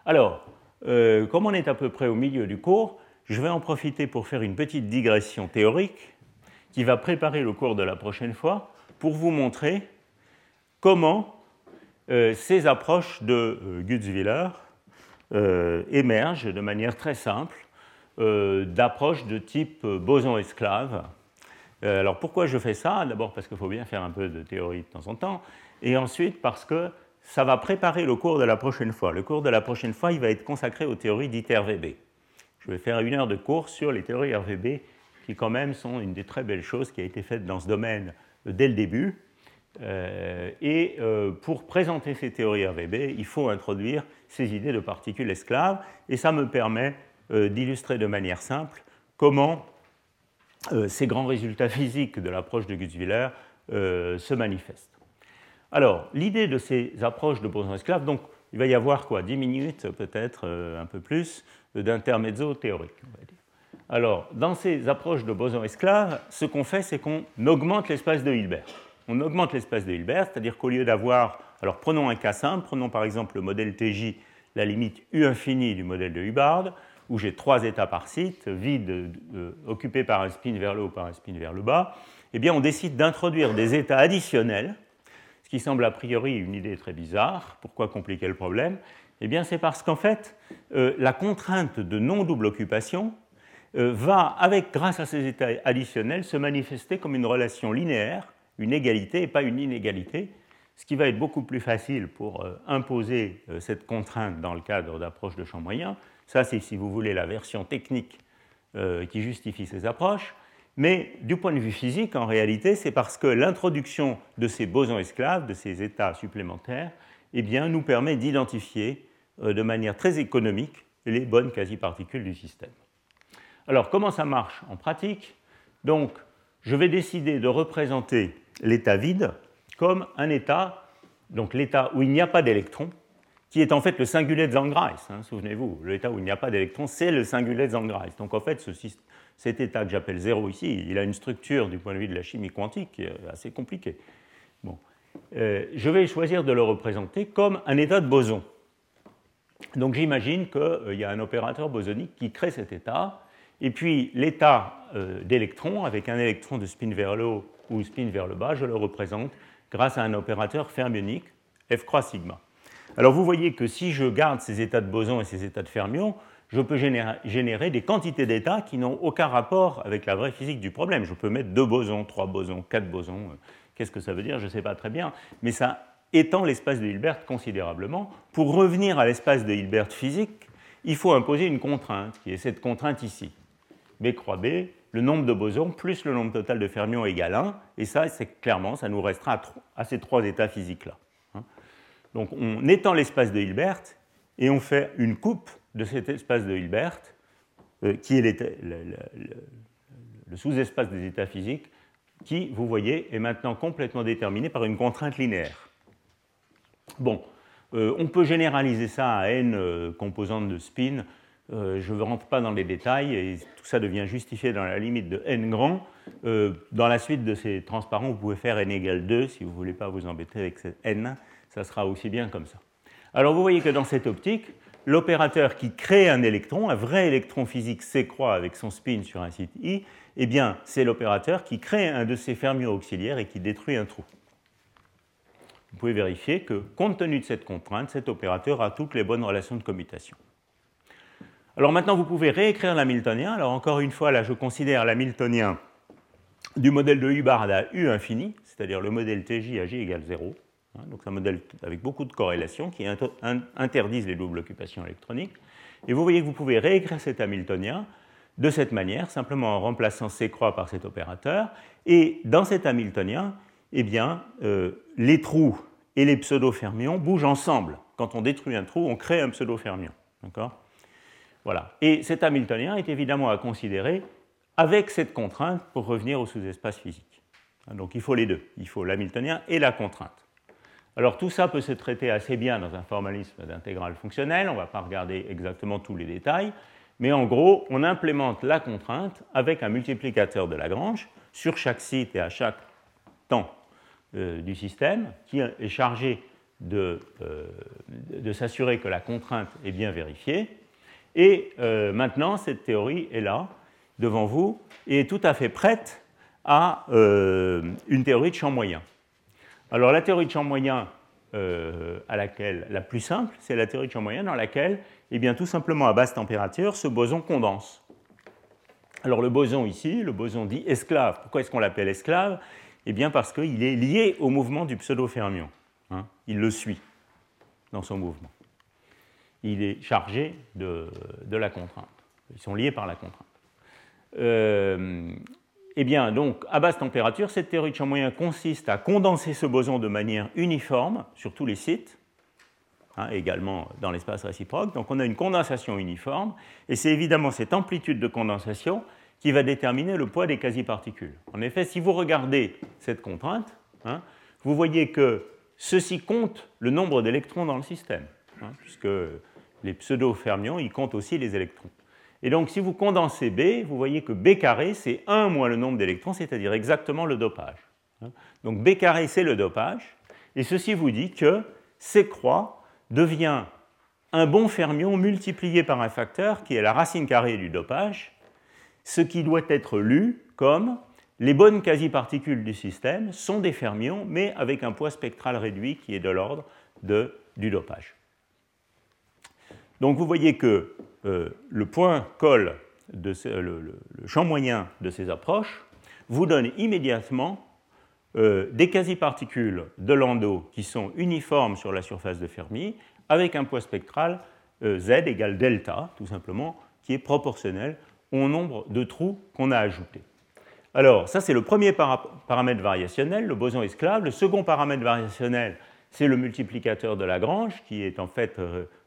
Alors, euh, comme on est à peu près au milieu du cours, je vais en profiter pour faire une petite digression théorique qui va préparer le cours de la prochaine fois pour vous montrer comment euh, ces approches de euh, Gutzwiller euh, émergent de manière très simple euh, d'approches de type boson-esclave. Euh, alors pourquoi je fais ça? D'abord parce qu'il faut bien faire un peu de théorie de temps en temps, et ensuite parce que ça va préparer le cours de la prochaine fois. Le cours de la prochaine fois, il va être consacré aux théories dites RVB. Je vais faire une heure de cours sur les théories RVB, qui quand même sont une des très belles choses qui a été faite dans ce domaine dès le début. Euh, et euh, pour présenter ces théories RVB, il faut introduire ces idées de particules esclaves, et ça me permet euh, d'illustrer de manière simple comment ces grands résultats physiques de l'approche de Gutzwiller se manifestent. Alors, l'idée de ces approches de boson-esclave, donc il va y avoir quoi 10 minutes, peut-être un peu plus, d'intermezzo théorique. Alors, dans ces approches de boson-esclave, ce qu'on fait, c'est qu'on augmente l'espace de Hilbert on augmente l'espace de Hilbert, c'est-à-dire qu'au lieu d'avoir, alors prenons un cas simple, prenons par exemple le modèle TJ, la limite U infini du modèle de Hubbard, où j'ai trois états par site, vides, euh, occupés par un spin vers le haut, par un spin vers le bas, eh bien on décide d'introduire des états additionnels, ce qui semble a priori une idée très bizarre. Pourquoi compliquer le problème? Eh bien c'est parce qu'en fait, euh, la contrainte de non-double occupation euh, va, avec, grâce à ces états additionnels, se manifester comme une relation linéaire une égalité et pas une inégalité, ce qui va être beaucoup plus facile pour euh, imposer euh, cette contrainte dans le cadre d'approches de champ moyen. Ça, c'est, si vous voulez, la version technique euh, qui justifie ces approches. Mais du point de vue physique, en réalité, c'est parce que l'introduction de ces bosons esclaves, de ces états supplémentaires, eh nous permet d'identifier de manière très économique les bonnes quasi-particules du système. Alors, comment ça marche en pratique? Je vais décider de représenter l'état vide comme un état, donc l'état où il n'y a pas d'électrons, qui est en fait le singulet de Zangrais. Hein, souvenez-vous, l'état où il n'y a pas d'électrons, c'est le singulet de Zangrais. Donc en fait, cet état que j'appelle zéro ici, il a une structure du point de vue de la chimie quantique assez compliquée. Euh, je vais choisir de le représenter comme un état de boson. Donc j'imagine qu'il y a un opérateur bosonique qui crée cet état, et puis l'état euh, d'électron, avec un électron de spin vers le haut ou spin vers le bas, je le représente grâce à un opérateur fermionique, F croix sigma. Alors vous voyez que si je garde ces états de boson et ces états de fermion, je peux générer, des quantités d'états qui n'ont aucun rapport avec la vraie physique du problème. Je peux mettre deux bosons, trois bosons, quatre bosons. Qu'est-ce que ça veut dire Je ne sais pas très bien. Mais ça étend l'espace de Hilbert considérablement. Pour revenir à l'espace de Hilbert physique, il faut imposer une contrainte, qui est cette contrainte ici. B croix B, le nombre de bosons plus le nombre total de fermions égale 1, et ça, c'est clairement, ça nous restera à, ces trois états physiques-là. Hein. Donc on étend l'espace de Hilbert et on fait une coupe de cet espace de Hilbert, euh, qui est le, sous-espace des états physiques, qui, vous voyez, est maintenant complètement déterminé par une contrainte linéaire. Bon, euh, on peut généraliser ça à n euh, composantes de spin Euh, je ne rentre pas dans les détails et tout ça devient justifié dans la limite de n grand. Euh, dans la suite de ces transparents, vous pouvez faire n égale 2 si vous ne voulez pas vous embêter avec cette n. Ça sera aussi bien comme ça. Alors vous voyez que dans cette optique, l'opérateur qui crée un électron, un vrai électron physique s'écroît avec son spin sur un site I, eh bien c'est l'opérateur qui crée un de ces fermions auxiliaires et qui détruit un trou. Vous pouvez vérifier que, compte tenu de cette contrainte, cet opérateur a toutes les bonnes relations de commutation. Alors maintenant, vous pouvez réécrire l'hamiltonien. Alors encore une fois, là, je considère l'hamiltonien du modèle de Hubbard à U infini, c'est-à-dire le modèle TJ à J égale 0. Hein, donc c'est un modèle avec beaucoup de corrélations qui interdisent les doubles occupations électroniques. Et vous voyez que vous pouvez réécrire cet hamiltonien de cette manière, simplement en remplaçant C croix par cet opérateur. Et dans cet hamiltonien, eh bien, euh, les trous et les pseudo-fermions bougent ensemble. Quand on détruit un trou, on crée un pseudo-fermion. D'accord? Voilà. Et cet Hamiltonien est évidemment à considérer avec cette contrainte pour revenir au sous-espace physique. Donc il faut les deux, il faut l'Hamiltonien et la contrainte. Alors tout ça peut se traiter assez bien dans un formalisme d'intégrale fonctionnelle, on ne va pas regarder exactement tous les détails, mais en gros, on implémente la contrainte avec un multiplicateur de Lagrange sur chaque site et à chaque temps euh, du système qui est chargé euh, de s'assurer que la contrainte est bien vérifiée. Et euh, maintenant, cette théorie est là, devant vous, et est tout à fait prête à euh, une théorie de champ moyen. Alors la théorie de champ moyen euh, à laquelle, la plus simple, c'est la théorie de champ moyen dans laquelle, eh bien, tout simplement à basse température, ce boson condense. Alors le boson ici, le boson dit esclave. Pourquoi est-ce qu'on l'appelle esclave? Eh bien parce qu'il est lié au mouvement du pseudo-fermion. Hein. il le suit dans son mouvement il est chargé de, la contrainte. Ils sont liés par la contrainte. Euh, eh bien, donc, à basse température, cette théorie de champ moyen consiste à condenser ce boson de manière uniforme sur tous les sites, hein, également dans l'espace réciproque. Donc, on a une condensation uniforme, et c'est évidemment cette amplitude de condensation qui va déterminer le poids des quasi-particules. En effet, si vous regardez cette contrainte, hein, vous voyez que ceci compte le nombre d'électrons dans le système, hein, puisque les pseudo-fermions, ils comptent aussi les électrons. Et donc, si vous condensez B, vous voyez que B carré, c'est 1 moins le nombre d'électrons, c'est-à-dire exactement le dopage. Donc, B carré, c'est le dopage. Et ceci vous dit que C croix devient un bon fermion multiplié par un facteur qui est la racine carrée du dopage, ce qui doit être lu comme les bonnes quasi-particules du système sont des fermions, mais avec un poids spectral réduit qui est de l'ordre du dopage. Donc vous voyez que euh, le point col, de le, champ moyen de ces approches, vous donne immédiatement euh, des quasi-particules de Landau qui sont uniformes sur la surface de Fermi, avec un poids spectral euh, Z égale delta, tout simplement, qui est proportionnel au nombre de trous qu'on a ajoutés. Alors, ça, c'est le premier paramètre variationnel, le boson esclave. Le second paramètre variationnel, c'est le multiplicateur de Lagrange, qui est en fait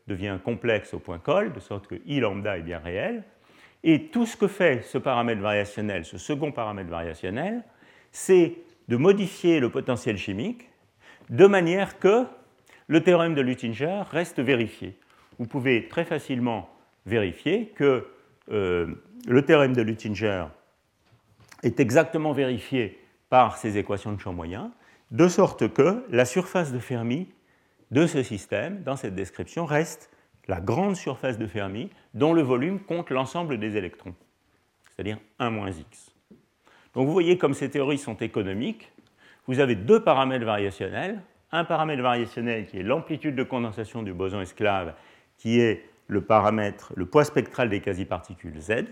devient complexe au point col, de sorte que I lambda est bien réel. Et tout ce que fait ce paramètre variationnel, ce second paramètre variationnel, c'est de modifier le potentiel chimique de manière que le théorème de Luttinger reste vérifié. Vous pouvez très facilement vérifier que euh, le théorème de Luttinger est exactement vérifié par ces équations de champ moyen, de sorte que la surface de Fermi de ce système, dans cette description, reste la grande surface de Fermi dont le volume compte l'ensemble des électrons, c'est-à-dire 1 moins x. Donc vous voyez comme ces théories sont économiques, vous avez deux paramètres variationnels, un paramètre variationnel qui est l'amplitude de condensation du boson esclave, qui est le paramètre, le poids spectral des quasi-particules Z,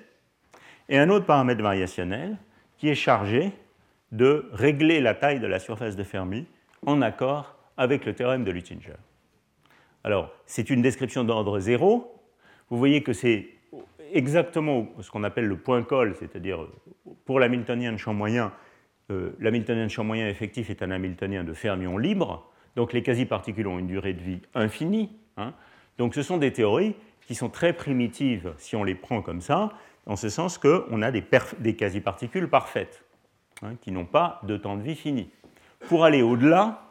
et un autre paramètre variationnel qui est chargé de régler la taille de la surface de Fermi en accord avec le théorème de Luttinger. Alors, c'est une description d'ordre zéro. Vous voyez que c'est exactement ce qu'on appelle le point col, c'est-à-dire pour l'hamiltonien de champ moyen, euh, l'hamiltonien de champ moyen effectif est un hamiltonien de fermion libre, donc les quasi-particules ont une durée de vie infinie. Hein. Donc ce sont des théories qui sont très primitives si on les prend comme ça, en ce sens qu'on a des, quasi-particules parfaites, hein, qui n'ont pas de temps de vie fini. Pour aller au-delà,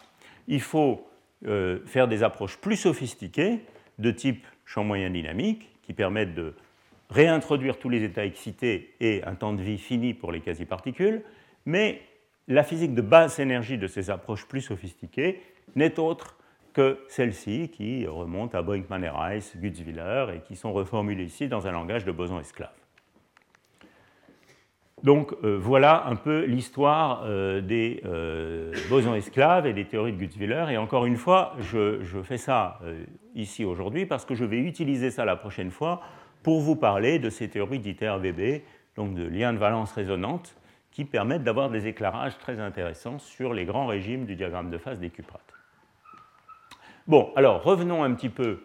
il faut euh, faire des approches plus sophistiquées de type champ moyen dynamique qui permettent de réintroduire tous les états excités et un temps de vie fini pour les quasi-particules, mais la physique de basse énergie de ces approches plus sophistiquées n'est autre que celle-ci qui remonte à Brinkmann et Rice, Gutzwiller, et qui sont reformulées ici dans un langage de boson esclave. Donc euh, voilà un peu l'histoire euh, des euh, bosons esclaves et des théories de Gutzwiller. Et encore une fois, je, fais ça ici aujourd'hui parce que je vais utiliser ça la prochaine fois pour vous parler de ces théories d'ITER-VB, donc de liens de valence résonante, qui permettent d'avoir des éclairages très intéressants sur les grands régimes du diagramme de phase des cuprates. Bon, alors revenons un petit peu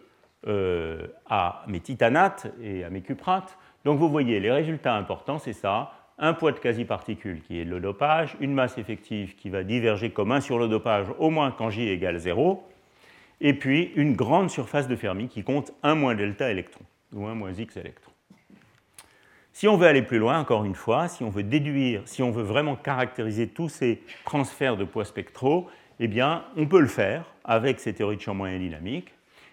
à mes titanates et à mes cuprates. Donc vous voyez, les résultats importants, c'est ça un poids de quasi-particule qui est le dopage, une masse effective qui va diverger comme 1 sur le dopage au moins quand J égale 0, et puis une grande surface de Fermi qui compte 1 moins delta électron, ou 1 moins x électron. Si on veut aller plus loin, encore une fois, si on veut déduire, si on veut vraiment caractériser tous ces transferts de poids spectraux, eh bien, on peut le faire avec ces théories de champ moyen dynamique.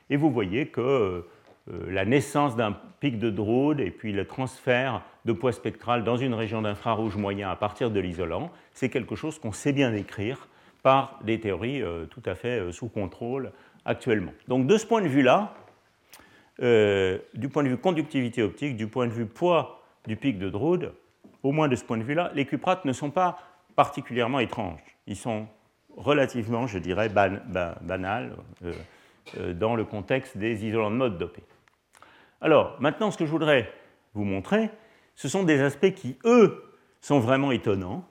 Et vous voyez que euh, la naissance d'un pic de Drude et puis le transfert de poids spectral dans une région d'infrarouge moyen à partir de l'isolant, c'est quelque chose qu'on sait bien décrire par des théories euh, tout à fait euh, sous contrôle actuellement. Donc de ce point de vue-là, euh, du point de vue conductivité optique, du point de vue poids du pic de Drude, au moins de ce point de vue-là, les cuprates ne sont pas particulièrement étranges. Ils sont relativement, je dirais, banals dans le contexte des isolants de mode dopés. Alors, maintenant, ce que je voudrais vous montrer, ce sont des aspects qui, eux, sont vraiment étonnants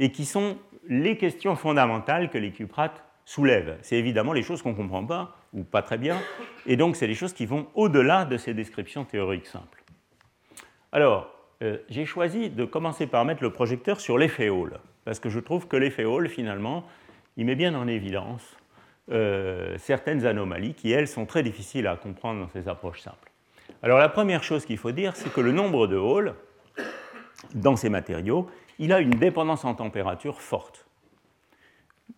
et qui sont les questions fondamentales que les cuprates soulèvent. C'est évidemment les choses qu'on ne comprend pas ou pas très bien, et donc c'est des choses qui vont au-delà de ces descriptions théoriques simples. Alors, euh, j'ai choisi de commencer par mettre le projecteur sur l'effet Hall, parce que je trouve que l'effet Hall, finalement, il met bien en évidence euh, certaines anomalies qui, elles, sont très difficiles à comprendre dans ces approches simples. Alors la première chose qu'il faut dire, c'est que le nombre de Hall dans ces matériaux, il a une dépendance en température forte,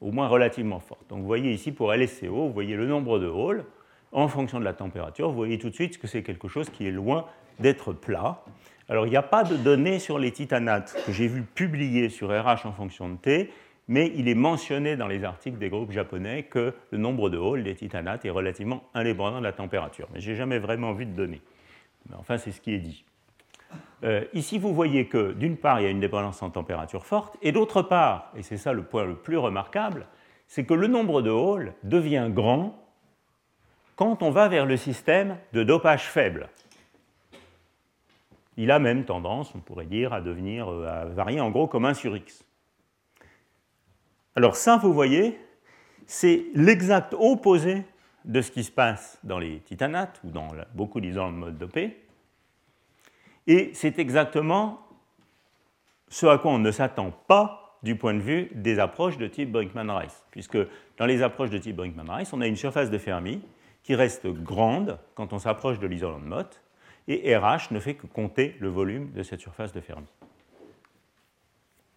au moins relativement forte. Donc vous voyez ici pour LSCO, vous voyez le nombre de Hall en fonction de la température, vous voyez tout de suite que c'est quelque chose qui est loin d'être plat. Alors il n'y a pas de données sur les titanates que j'ai vu publier sur RH en fonction de T, mais il est mentionné dans les articles des groupes japonais que le nombre de Hall des titanates est relativement indépendant de la température. Mais je n'ai jamais vraiment vu de données. Mais enfin, c'est ce qui est dit. Euh, ici, vous voyez que d'une part, il y a une dépendance en température forte, et d'autre part, et c'est ça le point le plus remarquable, c'est que le nombre de Hall devient grand quand on va vers le système de dopage faible. Il a même tendance, on pourrait dire, à devenir, euh, à varier en gros comme 1 sur x. Alors ça, vous voyez, c'est l'exact opposé de ce qui se passe dans les titanates ou dans beaucoup d'isolants de mode dopé. Et c'est exactement ce à quoi on ne s'attend pas du point de vue des approches de type Brinkman-Rice, puisque dans les approches de type Brinkman-Rice, on a une surface de Fermi qui reste grande quand on s'approche de l'isolant de Mott, et RH ne fait que compter le volume de cette surface de Fermi.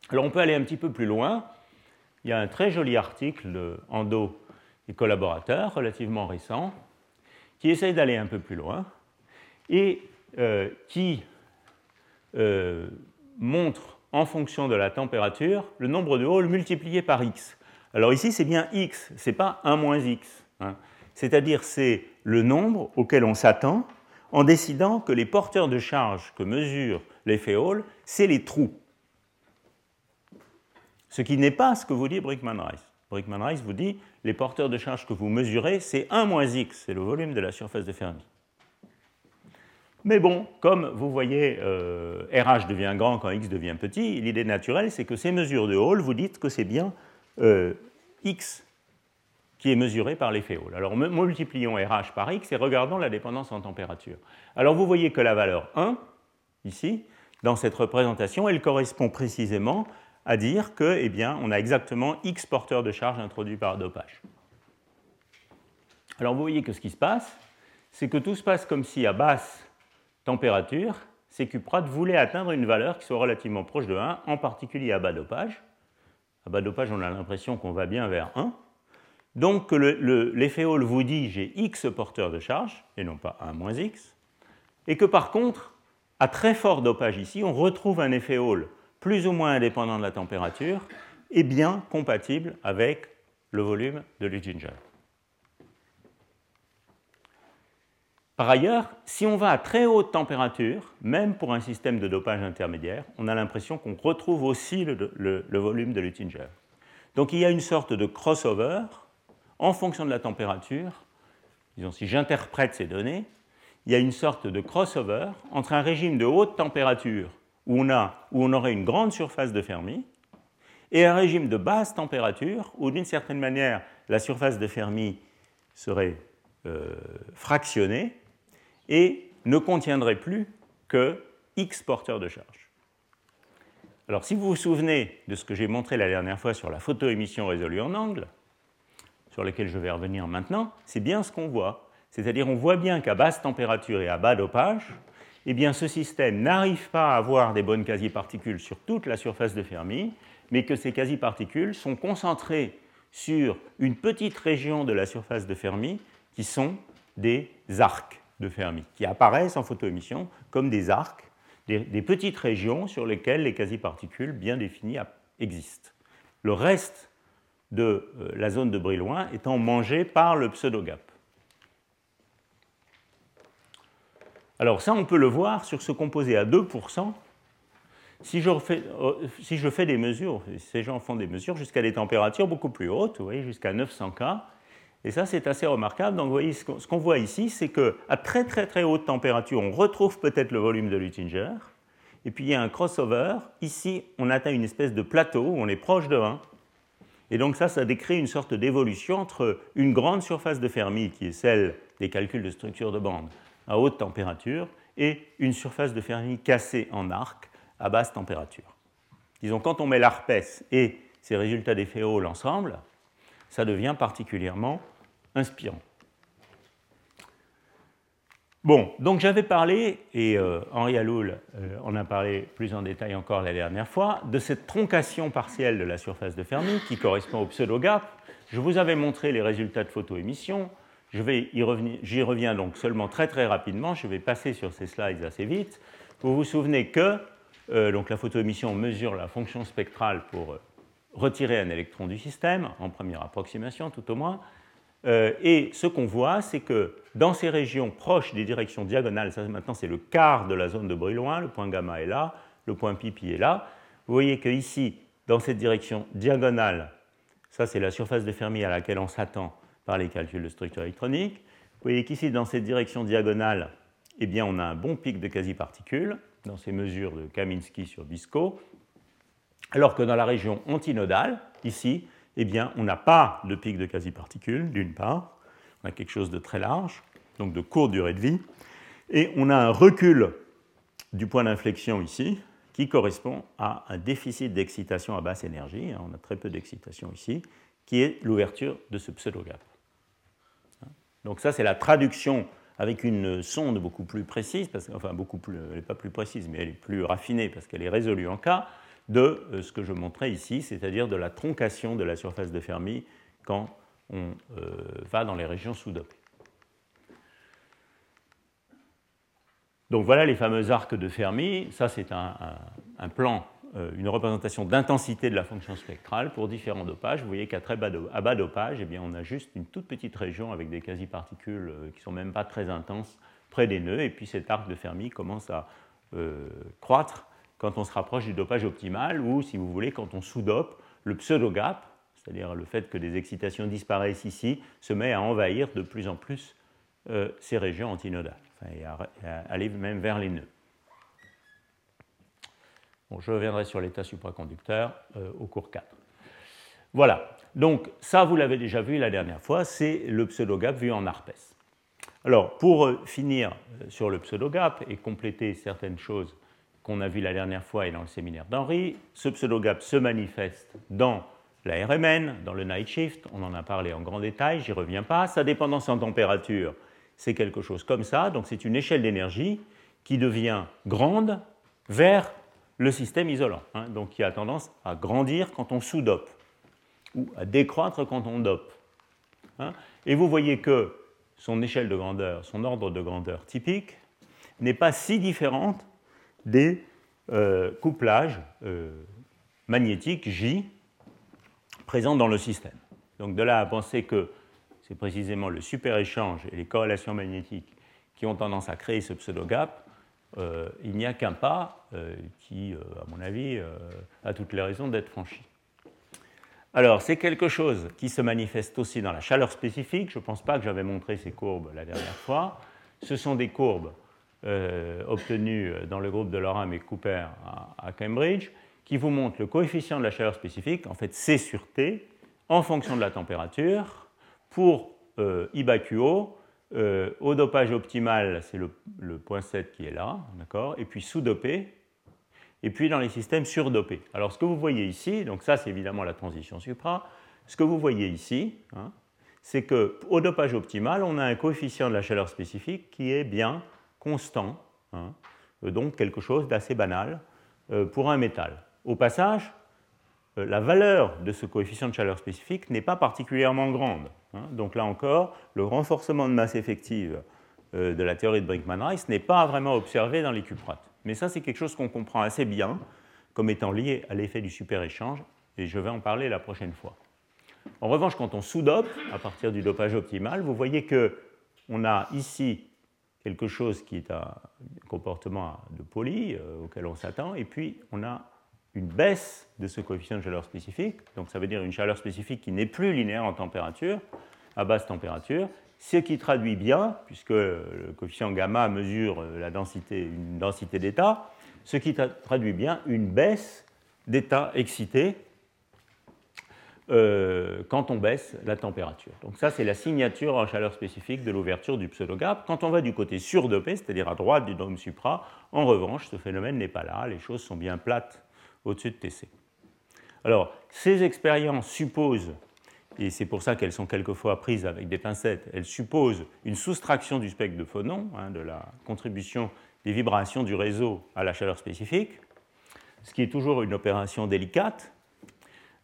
Alors on peut aller un petit peu plus loin. Il y a un très joli article de Ando des collaborateurs relativement récents qui essayent d'aller un peu plus loin et euh, qui euh, montrent en fonction de la température le nombre de halls multiplié par x. Alors ici c'est bien x, ce n'est pas 1 moins x. Hein. C'est-à-dire c'est le nombre auquel on s'attend en décidant que les porteurs de charge que mesure l'effet Hall, c'est les trous. Ce qui n'est pas ce que vous dit Brickman-Rice. Brickman-Rice vous dit les porteurs de charge que vous mesurez, c'est 1 moins x, c'est le volume de la surface de Fermi. Mais bon, comme vous voyez, RH euh, devient grand quand x devient petit, l'idée naturelle, c'est que ces mesures de Hall, vous dites que c'est bien euh, x qui est mesuré par l'effet Hall. Alors multiplions RH par x et regardons la dépendance en température. Alors vous voyez que la valeur 1, ici, dans cette représentation, elle correspond précisément à dire que, eh bien, on a exactement X porteurs de charge introduits par dopage. Alors vous voyez que ce qui se passe, c'est que tout se passe comme si à basse température, ces cuprates voulaient atteindre une valeur qui soit relativement proche de 1, en particulier à bas dopage. À bas dopage, on a l'impression qu'on va bien vers 1. Donc l'effet Hall vous dit j'ai X porteurs de charge, et non pas 1 moins X, et que par contre, à très fort dopage ici, on retrouve un effet Hall plus ou moins indépendant de la température et bien compatible avec le volume de l'Ujinger. Par ailleurs, si on va à très haute température, même pour un système de dopage intermédiaire, on a l'impression qu'on retrouve aussi le, volume de Luttinger. Donc il y a une sorte de crossover en fonction de la température. Disons, si j'interprète ces données, il y a une sorte de crossover entre un régime de haute température où on, a, où on aurait une grande surface de Fermi et un régime de basse température où, d'une certaine manière, la surface de Fermi serait euh, fractionnée et ne contiendrait plus que X porteurs de charge. Alors si vous vous souvenez de ce que j'ai montré la dernière fois sur la photoémission résolue en angle, sur lequel je vais revenir maintenant, c'est bien ce qu'on voit. C'est-à-dire on voit bien qu'à basse température et à bas dopage, eh ce système n'arrive pas à avoir des bonnes quasi-particules sur toute la surface de Fermi, mais que ces quasi-particules sont concentrées sur une petite région de la surface de Fermi qui sont des arcs de Fermi, qui apparaissent en photoémission comme des arcs, des, petites régions sur lesquelles les quasi-particules bien définies existent. Le reste de euh, la zone de Brillouin étant mangé par le pseudo-gap. Alors ça, on peut le voir sur ce composé à 2%. Si je, euh, si je fais des mesures, ces gens font des mesures jusqu'à des températures beaucoup plus hautes, vous voyez, jusqu'à 900 K, et ça, c'est assez remarquable. Donc, vous voyez, ce qu'on voit ici, c'est qu'à très très très haute température, on retrouve peut-être le volume de Luttinger. Et puis, il y a un crossover. Ici, on atteint une espèce de plateau où on est proche de 1. Et donc, ça, ça décrit une sorte d'évolution entre une grande surface de Fermi, qui est celle des calculs de structure de bande à haute température, et une surface de Fermi cassée en arc à basse température. Disons, quand on met l'ARPES et ses résultats d'effet Hall ensemble, ça devient particulièrement inspirant. Bon, donc j'avais parlé, et euh, Henri Aloul euh, en a parlé plus en détail encore la dernière fois, de cette troncation partielle de la surface de Fermi qui correspond au pseudo-gap. Je vous avais montré les résultats de photoémission. J'y reviens donc seulement très très rapidement. Je vais passer sur ces slides assez vite. Vous vous souvenez que euh, donc la photoémission mesure la fonction spectrale pour retirer un électron du système, en première approximation tout au moins. Euh, et ce qu'on voit, c'est que dans ces régions proches des directions diagonales, ça maintenant c'est le quart de la zone de Brillouin, le point gamma est là, le point pipi est là. Vous voyez qu'ici, dans cette direction diagonale, ça c'est la surface de Fermi à laquelle on s'attend par les calculs de structure électronique. Vous voyez qu'ici, dans cette direction diagonale, eh bien, on a un bon pic de quasi-particules dans ces mesures de Kaminsky sur Bisco, alors que dans la région antinodale, ici, eh bien, on n'a pas de pic de quasi-particules, d'une part, on a quelque chose de très large, donc de courte durée de vie, et on a un recul du point d'inflexion ici, qui correspond à un déficit d'excitation à basse énergie, on a très peu d'excitation ici, qui est l'ouverture de ce pseudo-gap. Donc ça, c'est la traduction avec une sonde beaucoup plus précise, parce, enfin beaucoup plus, elle n'est pas plus précise, mais elle est plus raffinée parce qu'elle est résolue en cas, de euh, ce que je montrais ici, c'est-à-dire de la troncation de la surface de Fermi quand on euh, va dans les régions sous-dopées. Donc voilà les fameux arcs de Fermi. Ça, c'est un, plan, une représentation d'intensité de la fonction spectrale pour différents dopages. Vous voyez qu'à très bas, dopage, eh bien, on a juste une toute petite région avec des quasi-particules qui ne sont même pas très intenses près des nœuds. Et puis cet arc de Fermi commence à croître quand on se rapproche du dopage optimal ou, si vous voulez, quand on sous-dope, le pseudo-gap, c'est-à-dire le fait que des excitations disparaissent ici, se met à envahir de plus en plus euh, ces régions antinodales, et à, aller même vers les nœuds. Bon, je reviendrai sur l'état supraconducteur euh, au cours 4. Voilà, donc ça vous l'avez déjà vu la dernière fois, c'est le pseudo-gap vu en ARPES. Alors, pour euh, finir sur le pseudo-gap et compléter certaines choses qu'on a vu la dernière fois et dans le séminaire d'Henri. Ce pseudo-gap se manifeste dans la RMN, dans le night shift, on en a parlé en grand détail, j'y reviens pas. Sa dépendance en température, c'est quelque chose comme ça, donc c'est une échelle d'énergie qui devient grande vers le système isolant, hein. donc qui a tendance à grandir quand on sous-dope ou à décroître quand on dope. Hein. Et vous voyez que son échelle de grandeur, son ordre de grandeur typique, n'est pas si différente des couplages magnétiques J présents dans le système. Donc de là à penser que c'est précisément le super-échange et les corrélations magnétiques qui ont tendance à créer ce pseudo-gap, euh, il n'y a qu'un pas euh, qui, euh, à mon avis, a toutes les raisons d'être franchi. Alors, c'est quelque chose qui se manifeste aussi dans la chaleur spécifique. Je ne pense pas que j'avais montré ces courbes la dernière fois. Ce sont des courbes obtenues dans le groupe de Lorem et Cooper à, Cambridge qui vous montrent le coefficient de la chaleur spécifique, en fait C sur T, en fonction de la température, pour IBAQO, euh, au dopage optimal, c'est le, point 7 qui est là, d'accord? Et puis sous-dopé, et puis dans les systèmes surdopés. Alors ce que vous voyez ici, donc ça c'est évidemment la transition supra, ce que vous voyez ici, hein, c'est qu'au dopage optimal, on a un coefficient de la chaleur spécifique qui est bien constant, hein, donc quelque chose d'assez banal euh, pour un métal. Au passage, la valeur de ce coefficient de chaleur spécifique n'est pas particulièrement grande. Hein. Donc là encore, le renforcement de masse effective euh, de la théorie de Brinkman-Rice n'est pas vraiment observé dans les cuprates. Mais ça, c'est quelque chose qu'on comprend assez bien comme étant lié à l'effet du super-échange, et je vais en parler la prochaine fois. En revanche, quand on sous-dope, à partir du dopage optimal, vous voyez qu'on a ici quelque chose qui est un comportement de poly euh, auquel on s'attend, et puis on a une baisse de ce coefficient de chaleur spécifique, donc ça veut dire une chaleur spécifique qui n'est plus linéaire en température, à basse température, ce qui traduit bien, puisque le coefficient gamma mesure la densité, une densité d'état, ce qui traduit bien une baisse d'état excité euh, quand on baisse la température. Donc ça, c'est la signature en chaleur spécifique de l'ouverture du pseudogap. Quand on va du côté surdopé, c'est-à-dire à droite du dôme supra, en revanche, ce phénomène n'est pas là, les choses sont bien plates au-dessus de TC. Alors, ces expériences supposent, et c'est pour ça qu'elles sont quelquefois prises avec des pincettes, elles supposent une soustraction du spectre de phonons, hein, de la contribution des vibrations du réseau à la chaleur spécifique, ce qui est toujours une opération délicate.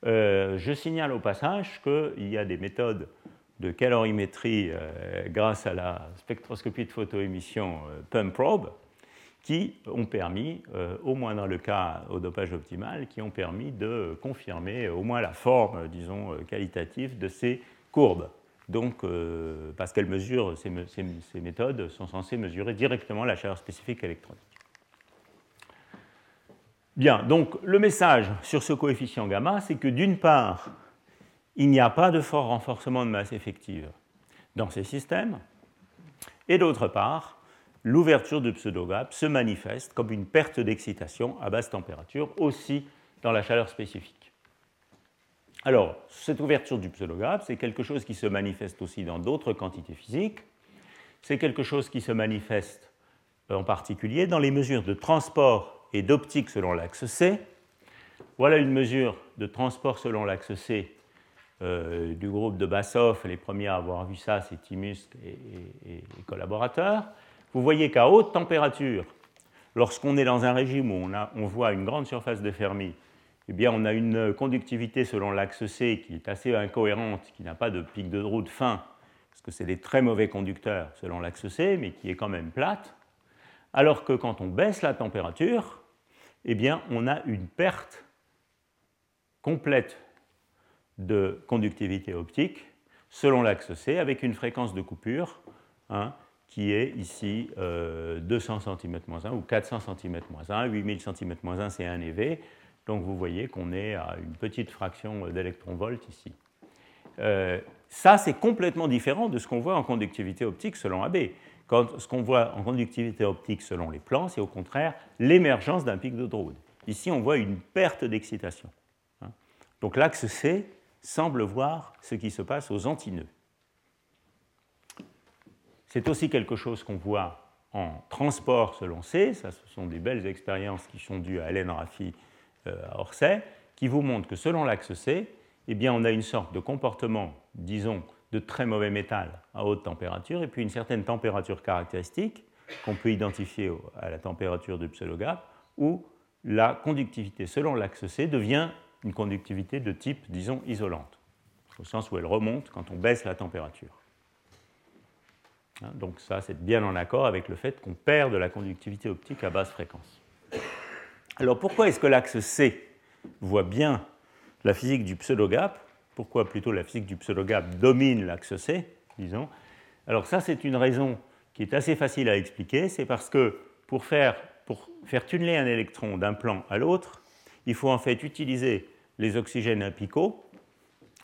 Euh, je signale au passage qu'il y a des méthodes de calorimétrie euh, grâce à la spectroscopie de photoémission euh, PUM probe qui ont permis, euh, au moins dans le cas au dopage optimal, qui ont permis de confirmer au moins la forme, disons, euh, qualitative de ces courbes. Donc, euh, parce qu'elles mesurent, ces, ces, méthodes sont censées mesurer directement la chaleur spécifique électronique. Bien, donc le message sur ce coefficient gamma, c'est que d'une part, il n'y a pas de fort renforcement de masse effective dans ces systèmes, et d'autre part, l'ouverture du pseudogap se manifeste comme une perte d'excitation à basse température, aussi dans la chaleur spécifique. Alors, cette ouverture du pseudogap, c'est quelque chose qui se manifeste aussi dans d'autres quantités physiques. C'est quelque chose qui se manifeste euh, en particulier dans les mesures de transport et d'optique selon l'axe C. Voilà une mesure de transport selon l'axe C euh, du groupe de Bassoff. Les premiers à avoir vu ça, c'est Timus et, et collaborateurs vous voyez qu'à haute température, lorsqu'on est dans un régime où on, voit une grande surface de Fermi, eh bien, on a une conductivité selon l'axe C qui est assez incohérente, qui n'a pas de pic de route fin, parce que c'est des très mauvais conducteurs selon l'axe C, mais qui est quand même plate. Alors que quand on baisse la température, eh bien, on a une perte complète de conductivité optique selon l'axe C, avec une fréquence de coupure hein, qui est ici 200 euh, cm-1 ou 400 cm-1. 8000 cm-1, c'est 1 EV. Donc vous voyez qu'on est à une petite fraction d'électron-volt ici. Euh, ça, c'est complètement différent de ce qu'on voit en conductivité optique selon AB. Quand, ce qu'on voit en conductivité optique selon les plans, c'est au contraire l'émergence d'un pic de Drude. Ici, on voit une perte d'excitation. Hein. Donc l'axe C semble voir ce qui se passe aux antinœuds. C'est aussi quelque chose qu'on voit en transport selon C. Ça, ce sont des belles expériences qui sont dues à Hélène Raffi euh, à Orsay, qui vous montrent que selon l'axe C, eh bien, on a une sorte de comportement, disons, de très mauvais métal à haute température, et puis une certaine température caractéristique qu'on peut identifier à la température du pseudogap, où la conductivité selon l'axe C devient une conductivité de type, disons, isolante, au sens où elle remonte quand on baisse la température. Hein, donc ça, c'est bien en accord avec le fait qu'on perd de la conductivité optique à basse fréquence. Alors pourquoi est-ce que l'axe C voit bien la physique du pseudo-gap? Pourquoi plutôt la physique du pseudo-gap domine l'axe C, disons? Alors ça, c'est une raison qui est assez facile à expliquer. C'est parce que pour faire, pour tunneler un électron d'un plan à l'autre, il faut en fait utiliser les oxygènes apicaux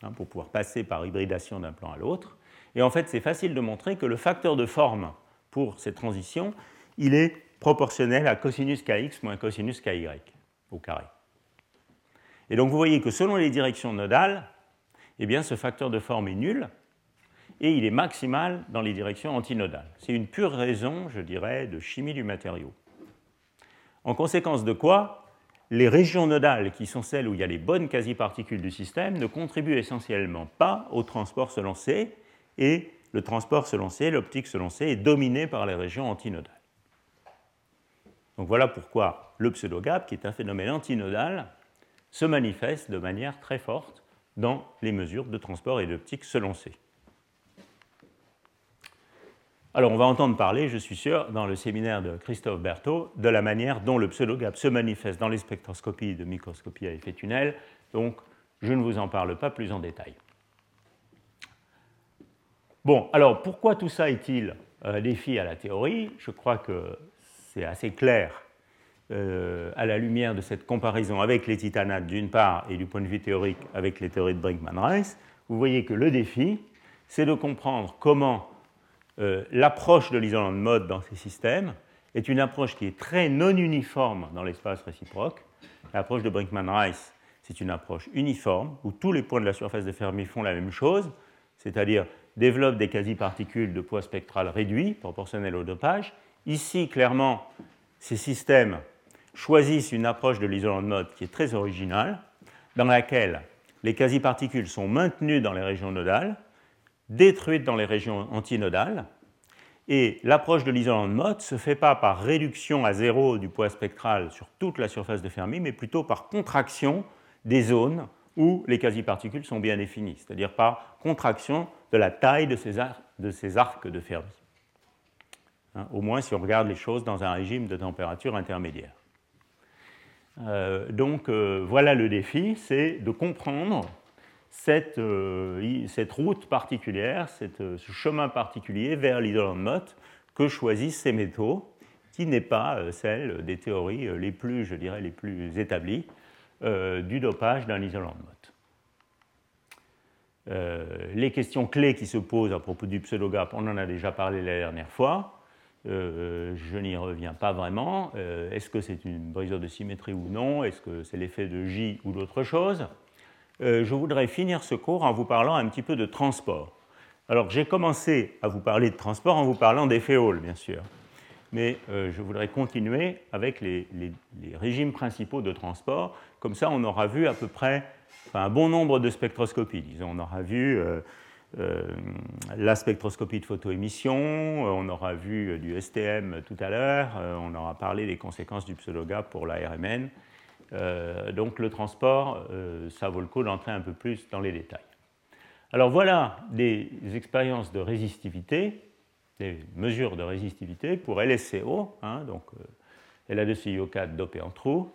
hein, pour pouvoir passer par hybridation d'un plan à l'autre. Et en fait, c'est facile de montrer que le facteur de forme pour ces transitions, il est proportionnel à cosinus kx moins cosinus ky au carré. Et donc vous voyez que selon les directions nodales, eh bien, ce facteur de forme est nul et il est maximal dans les directions antinodales. C'est une pure raison, je dirais, de chimie du matériau. En conséquence de quoi, les régions nodales, qui sont celles où il y a les bonnes quasi-particules du système, ne contribuent essentiellement pas au transport selon C, et le transport selon C, l'optique selon C, est dominé par les régions antinodales. Donc voilà pourquoi le pseudogap, qui est un phénomène antinodal, se manifeste de manière très forte dans les mesures de transport et d'optique selon C. Alors on va entendre parler, je suis sûr, dans le séminaire de Christophe Berthaud, de la manière dont le pseudogap se manifeste dans les spectroscopies de microscopie à effet tunnel, donc je ne vous en parle pas plus en détail. Bon, alors pourquoi tout ça est-il euh, défi à la théorie? Je crois que c'est assez clair euh, à la lumière de cette comparaison avec les titanates d'une part et du point de vue théorique avec les théories de Brinkman-Rice. Vous voyez que le défi, c'est de comprendre comment euh, l'approche de l'isolant de mode dans ces systèmes est une approche qui est très non uniforme dans l'espace réciproque. L'approche de Brinkman-Rice, c'est une approche uniforme où tous les points de la surface de Fermi font la même chose, c'est-à-dire développent des quasi-particules de poids spectral réduit, proportionnel au dopage. Ici, clairement, ces systèmes choisissent une approche de l'isolant de mode qui est très originale, dans laquelle les quasi-particules sont maintenues dans les régions nodales, détruites dans les régions antinodales, et l'approche de l'isolant de mode ne se fait pas par réduction à zéro du poids spectral sur toute la surface de Fermi, mais plutôt par contraction des zones où les quasi-particules sont bien définies, c'est-à-dire par contraction de la taille de ces, arcs de Fermi. Hein, au moins si on regarde les choses dans un régime de température intermédiaire. Euh, donc euh, voilà le défi, c'est de comprendre cette, euh, route particulière, ce chemin particulier vers l'isolant de Mott que choisissent ces métaux, qui n'est pas celle des théories les plus, je dirais, les plus établies du dopage d'un isolant de Mott. Euh, les questions clés qui se posent à propos du pseudogap, on en a déjà parlé la dernière fois. Euh, je n'y reviens pas vraiment. Euh, est-ce que c'est une brisure de symétrie ou non? Est-ce que c'est l'effet de J ou d'autre chose Je voudrais finir ce cours en vous parlant un petit peu de transport. Alors j'ai commencé à vous parler de transport en vous parlant d'effet Hall, bien sûr. Mais je voudrais continuer avec les, régimes principaux de transport. Comme ça, on aura vu à peu près un bon nombre de spectroscopies. Disons, on aura vu euh, euh, la spectroscopie de photoémission, euh, on aura vu du STM tout à l'heure, on aura parlé des conséquences du pseudogap pour la RMN. donc le transport, ça vaut le coup d'entrer un peu plus dans les détails. Alors voilà des expériences de résistivité, des mesures de résistivité pour LSCO, hein, donc La2CIO4 dopé en trou,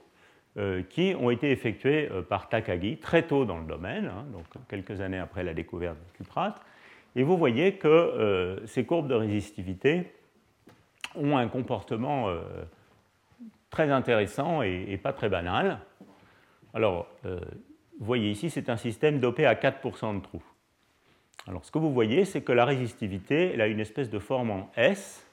qui ont été effectués euh, par Takagi très tôt dans le domaine, hein, donc quelques années après la découverte du cuprate. Et vous voyez que euh, ces courbes de résistivité ont un comportement très intéressant et, pas très banal. Alors, vous voyez ici, c'est un système dopé à 4% de trous. Alors, ce que vous voyez, c'est que la résistivité, elle a une espèce de forme en S.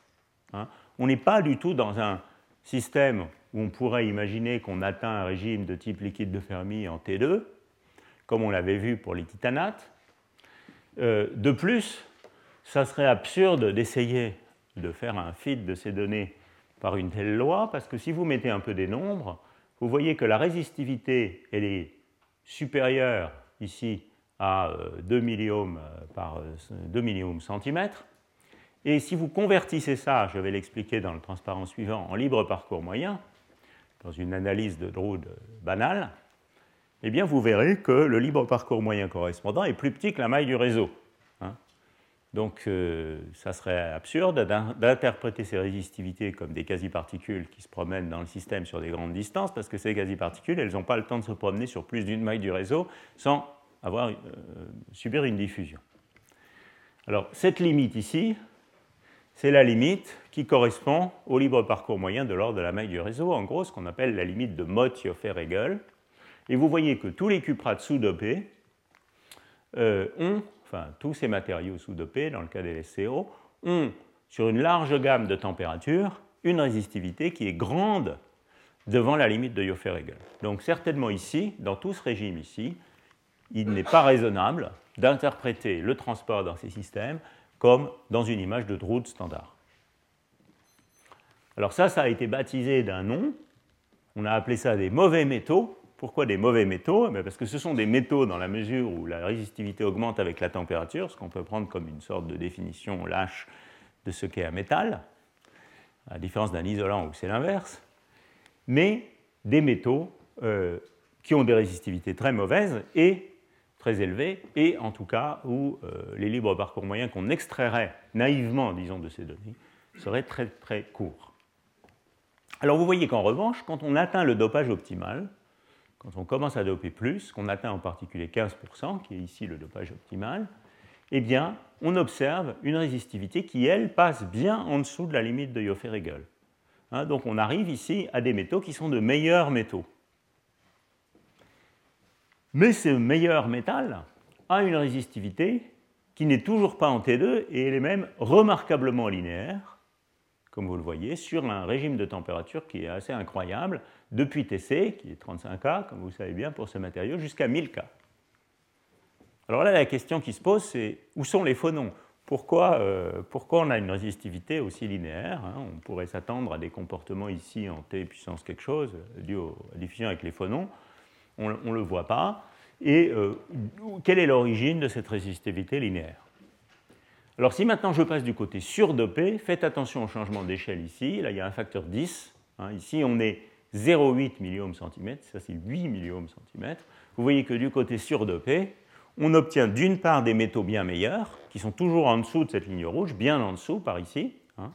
Hein. On n'est pas du tout dans un système où on pourrait imaginer qu'on atteint un régime de type liquide de Fermi en T2, comme on l'avait vu pour les titanates. Euh, de plus, ça serait absurde d'essayer de faire un feed de ces données par une telle loi, parce que si vous mettez un peu des nombres, vous voyez que la résistivité elle est supérieure ici à 2 euh, milliohms euh, par 2 milliohms centimètres. Et si vous convertissez ça, je vais l'expliquer dans le transparent suivant, en libre parcours moyen, dans une analyse de Drude banale, eh bien vous verrez que le libre parcours moyen correspondant est plus petit que la maille du réseau. Hein. Donc euh, ça serait absurde d'interpréter ces résistivités comme des quasi-particules qui se promènent dans le système sur des grandes distances, parce que ces quasi-particules, elles n'ont pas le temps de se promener sur plus d'une maille du réseau sans avoir, euh, subir une diffusion. Alors cette limite ici, c'est la limite qui correspond au libre parcours moyen de l'ordre de la maille du réseau, en gros ce qu'on appelle la limite de Mott-Joffe-Regel. Et vous voyez que tous les cuprates sous-dopés euh, enfin tous ces matériaux sous-dopés, dans le cas des SCO, ont sur une large gamme de températures une résistivité qui est grande devant la limite de Joffe-Regel. Donc certainement ici, dans tout ce régime ici, il n'est pas raisonnable d'interpréter le transport dans ces systèmes comme dans une image de Drude standard. Alors ça, ça a été baptisé d'un nom. On a appelé ça des mauvais métaux, pourquoi des mauvais métaux? Eh Parce que ce sont des métaux dans la mesure où la résistivité augmente avec la température, ce qu'on peut prendre comme une sorte de définition lâche de ce qu'est un métal, à la différence d'un isolant où c'est l'inverse, mais des métaux euh, qui ont des résistivités très mauvaises et très élevées, et en tout cas où euh, les libres parcours moyens qu'on extrairait naïvement, disons, de ces données, seraient très très courts. Alors vous voyez qu'en revanche, quand on atteint le dopage optimal, quand on commence à doper plus, qu'on atteint en particulier 15%, qui est ici le dopage optimal, eh bien, on observe une résistivité qui, elle, passe bien en dessous de la limite de Joffe-Regel. Hein, donc on arrive ici à des métaux qui sont de meilleurs métaux. Mais ce meilleur métal a une résistivité qui n'est toujours pas en T2 et elle est même remarquablement linéaire, comme vous le voyez, sur un régime de température qui est assez incroyable, depuis TC, qui est 35K, comme vous savez bien, pour ce matériau, jusqu'à 1000K. Alors là, la question qui se pose, c'est où sont les phonons? Pourquoi, euh, pourquoi, on a une résistivité aussi linéaire hein? On pourrait s'attendre à des comportements ici en T puissance quelque chose, dû à la diffusion avec les phonons. On ne le voit pas. Et euh, quelle est l'origine de cette résistivité linéaire? Alors si maintenant je passe du côté surdopé, faites attention au changement d'échelle ici. Là, il y a un facteur 10. Hein. ici, on est 0,8 milliohms centimètre, ça c'est 8 milliohms centimètres. Vous voyez que du côté surdopé, on obtient d'une part des métaux bien meilleurs, qui sont toujours en dessous de cette ligne rouge, bien en dessous par ici, hein,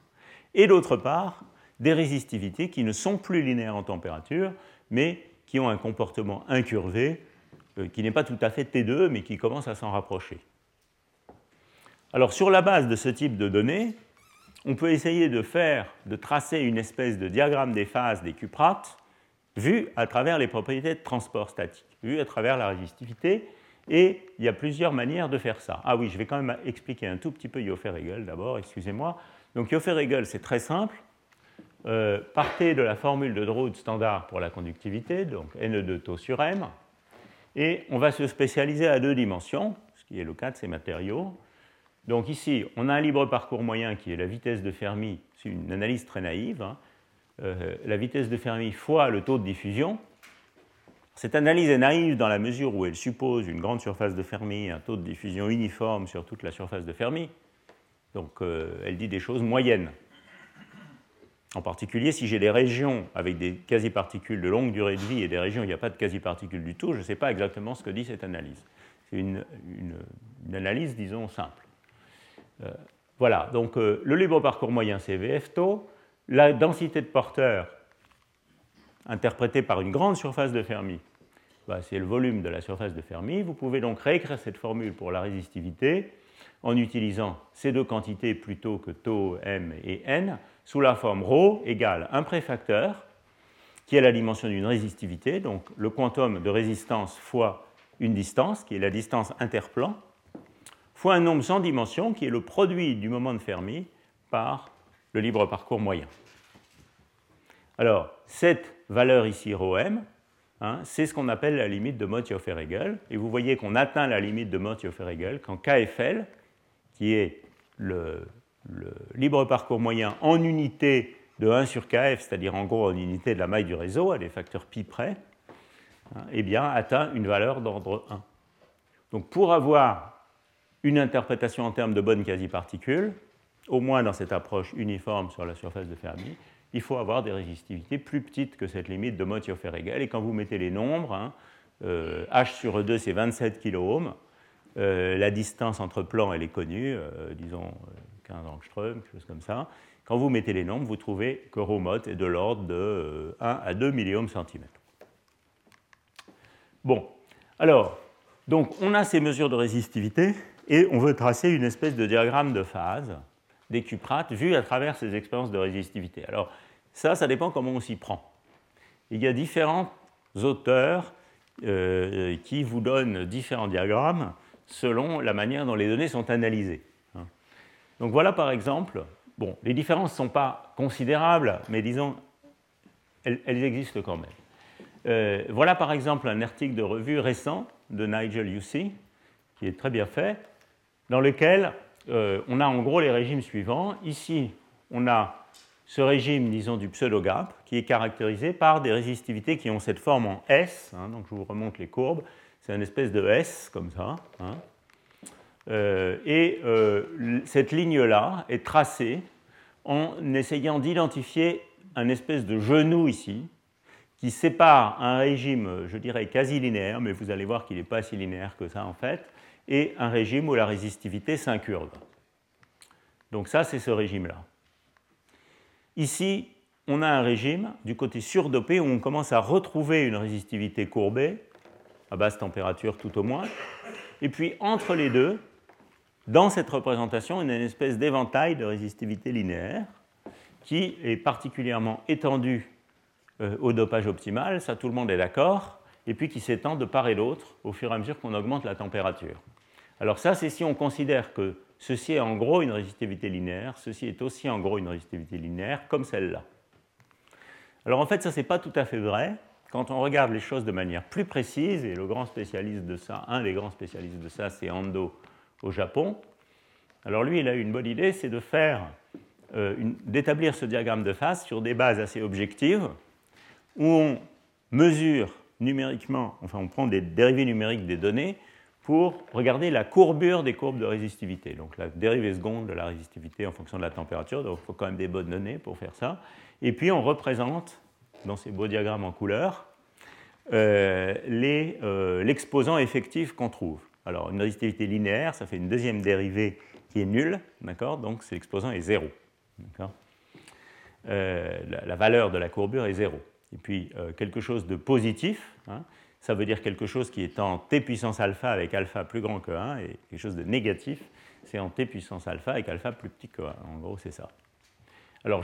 et d'autre part des résistivités qui ne sont plus linéaires en température, mais qui ont un comportement incurvé, euh, qui n'est pas tout à fait T2, mais qui commence à s'en rapprocher. Alors sur la base de ce type de données, on peut essayer de faire, de tracer une espèce de diagramme des phases des cuprates vu à travers les propriétés de transport statique, vu à travers la résistivité. Et il y a plusieurs manières de faire ça. Ah oui, je vais quand même expliquer un tout petit peu Joffe-Regel d'abord, excusez-moi. Donc Joffe-Regel, c'est très simple. Euh, partez de la formule de Drude standard pour la conductivité, donc Ne2 taux sur M, et on va se spécialiser à deux dimensions, ce qui est le cas de ces matériaux. Donc ici, on a un libre parcours moyen qui est la vitesse de Fermi, c'est une analyse très naïve, hein. euh, la vitesse de Fermi fois le taux de diffusion. Cette analyse est naïve dans la mesure où elle suppose une grande surface de Fermi, un taux de diffusion uniforme sur toute la surface de Fermi. Donc euh, elle dit des choses moyennes. En particulier, si j'ai des régions avec des quasi-particules de longue durée de vie et des régions où il n'y a pas de quasi-particules du tout, je ne sais pas exactement ce que dit cette analyse. C'est une analyse, disons, simple. Euh, voilà, donc euh, le libre parcours moyen, c'est VF tau. La densité de porteurs, interprétée par une grande surface de Fermi, bah, c'est le volume de la surface de Fermi. Vous pouvez donc réécrire cette formule pour la résistivité en utilisant ces deux quantités plutôt que tau, m et n, sous la forme ρ égale un préfacteur, qui est la dimension d'une résistivité, donc le quantum de résistance fois une distance, qui est la distance interplan, fois un nombre sans dimension qui est le produit du moment de Fermi par le libre parcours moyen. Alors, cette valeur ici, ρm, hein, c'est ce qu'on appelle la limite de Mott-Joffe-Regel. Et vous voyez qu'on atteint la limite de Mott-Joffe-Regel quand KFL, qui est le, libre parcours moyen en unité de 1 sur KF, c'est-à-dire en gros en unité de la maille du réseau, à des facteurs pi près, hein, eh bien, atteint une valeur d'ordre 1. Donc pour avoir une interprétation en termes de bonnes quasi-particules, au moins dans cette approche uniforme sur la surface de Fermi, il faut avoir des résistivités plus petites que cette limite de Mott-Joffe-Regel. Et quand vous mettez les nombres, hein, euh, H sur E2 c'est 27 kOhm, la distance entre plans, elle est connue, disons 15 angstroms, quelque chose comme ça. Quand vous mettez les nombres, vous trouvez que mot est de l'ordre de 1 à 2 milliohms centimètres. Bon, alors, donc on a ces mesures de résistivité et on veut tracer une espèce de diagramme de phase des cuprates vu à travers ces expériences de résistivité. Alors, ça, ça dépend comment on s'y prend. Il y a différents auteurs euh, qui vous donnent différents diagrammes selon la manière dont les données sont analysées. Donc voilà par exemple, bon, les différences ne sont pas considérables, mais disons, elles, existent quand même. Euh, voilà par exemple un article de revue récent de Nigel Yussey, qui est très bien fait, dans lequel euh, on a en gros les régimes suivants. Ici, on a ce régime, disons, du pseudo-gap, qui est caractérisé par des résistivités qui ont cette forme en S. Hein, donc je vous remonte les courbes. C'est une espèce de S, comme ça. Hein. Euh, et euh, cette ligne-là est tracée en essayant d'identifier un espèce de genou ici, qui sépare un régime, je dirais, quasi linéaire, mais vous allez voir qu'il n'est pas si linéaire que ça en fait, et un régime où la résistivité s'incurve. Donc ça, c'est ce régime-là. Ici, on a un régime du côté surdopé où on commence à retrouver une résistivité courbée, à basse température tout au moins. Et puis entre les deux, dans cette représentation, on a une espèce d'éventail de résistivité linéaire qui est particulièrement étendu euh, au dopage optimal, ça tout le monde est d'accord, et puis qui s'étend de part et d'autre au fur et à mesure qu'on augmente la température. Alors ça, c'est si on considère que ceci est en gros une résistivité linéaire, ceci est aussi en gros une résistivité linéaire, comme celle-là. Alors en fait, ça, n'est pas tout à fait vrai. Quand on regarde les choses de manière plus précise, et le grand spécialiste de ça, un des grands spécialistes de ça, c'est Ando au Japon. Alors lui, il a eu une bonne idée, c'est de faire, euh, d'établir ce diagramme de phase sur des bases assez objectives, où on mesure numériquement, enfin on prend des dérivés numériques des données, pour regarder la courbure des courbes de résistivité. Donc la dérivée seconde de la résistivité en fonction de la température, donc il faut quand même des bonnes données pour faire ça. Et puis on représente dans ces beaux diagrammes en couleur euh, euh, l'exposant effectif qu'on trouve. Alors une résistivité linéaire, ça fait une deuxième dérivée qui est nulle, d'accord? Donc l'exposant est zéro. Euh, la, valeur de la courbure est zéro. Et puis quelque chose de positif, hein, ça veut dire quelque chose qui est en t puissance alpha avec alpha plus grand que 1, et quelque chose de négatif, c'est en t puissance alpha avec alpha plus petit que 1. En gros, c'est ça. Alors,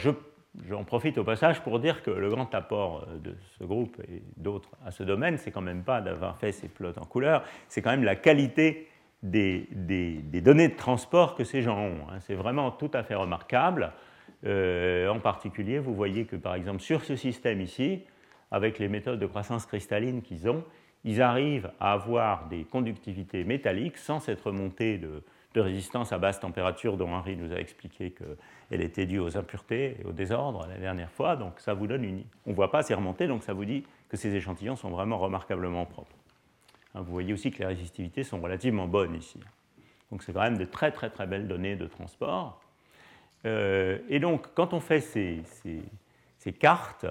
j'en profite au passage pour dire que le grand apport euh, de ce groupe et d'autres à ce domaine, c'est quand même pas d'avoir fait ces plots en couleur, c'est quand même la qualité des, données de transport que ces gens ont. Hein. C'est vraiment tout à fait remarquable. Euh, en particulier, vous voyez que par exemple sur ce système ici, avec les méthodes de croissance cristalline qu'ils ont, ils arrivent à avoir des conductivités métalliques sans cette remontée de, résistance à basse température dont Henri nous a expliqué qu'elle était due aux impuretés et au désordre la dernière fois. Donc ça vous donne une... On ne voit pas ces remontées, donc ça vous dit que ces échantillons sont vraiment remarquablement propres. Hein, vous voyez aussi que les résistivités sont relativement bonnes ici. Donc c'est quand même de très très très belles données de transport. Euh, et donc quand on fait ces, ces cartes,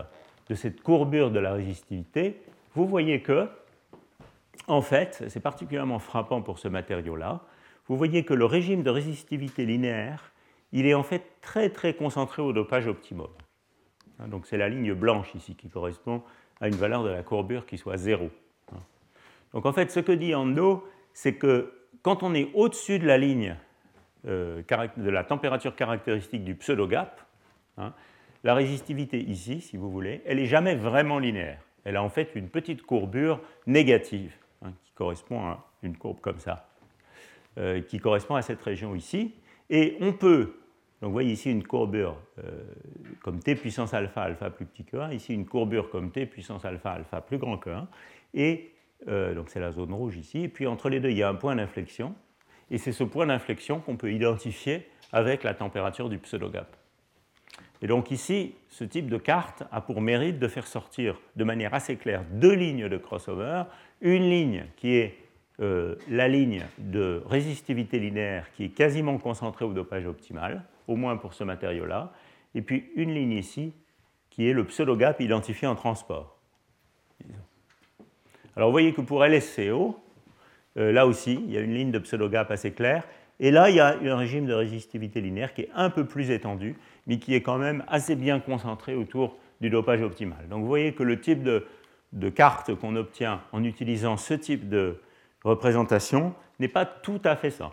de cette courbure de la résistivité, vous voyez que, en fait, c'est particulièrement frappant pour ce matériau-là, vous voyez que le régime de résistivité linéaire, il est en fait très très concentré au dopage optimum. Hein, donc c'est la ligne blanche ici qui correspond à une valeur de la courbure qui soit zéro. Hein. Donc en fait, ce que dit Ando, c'est que quand on est au-dessus de la ligne euh, de la température caractéristique du pseudo-gap, hein, la résistivité ici, si vous voulez, elle n'est jamais vraiment linéaire. Elle a en fait une petite courbure négative, qui correspond à une courbe comme ça, euh, qui correspond à cette région ici. Et on peut, donc vous voyez ici une courbure euh, comme t puissance alpha, alpha plus petit que 1, ici une courbure comme t puissance alpha, alpha plus grand que 1, et euh, donc c'est la zone rouge ici, et puis entre les deux, il y a un point d'inflexion, et c'est ce point d'inflexion qu'on peut identifier avec la température du pseudo-gap. Et donc ici, ce type de carte a pour mérite de faire sortir de manière assez claire deux lignes de crossover. Une ligne qui est euh, la ligne de résistivité linéaire qui est quasiment concentrée au dopage optimal, au moins pour ce matériau-là, et puis une ligne ici qui est le pseudo-gap identifié en transport. Alors vous voyez que pour LSCO, là aussi, il y a une ligne de pseudo-gap assez claire. Et là, il y a un régime de résistivité linéaire qui est un peu plus étendu, mais qui est quand même assez bien concentré autour du dopage optimal. Donc vous voyez que le type de, carte qu'on obtient en utilisant ce type de représentation n'est pas tout à fait ça.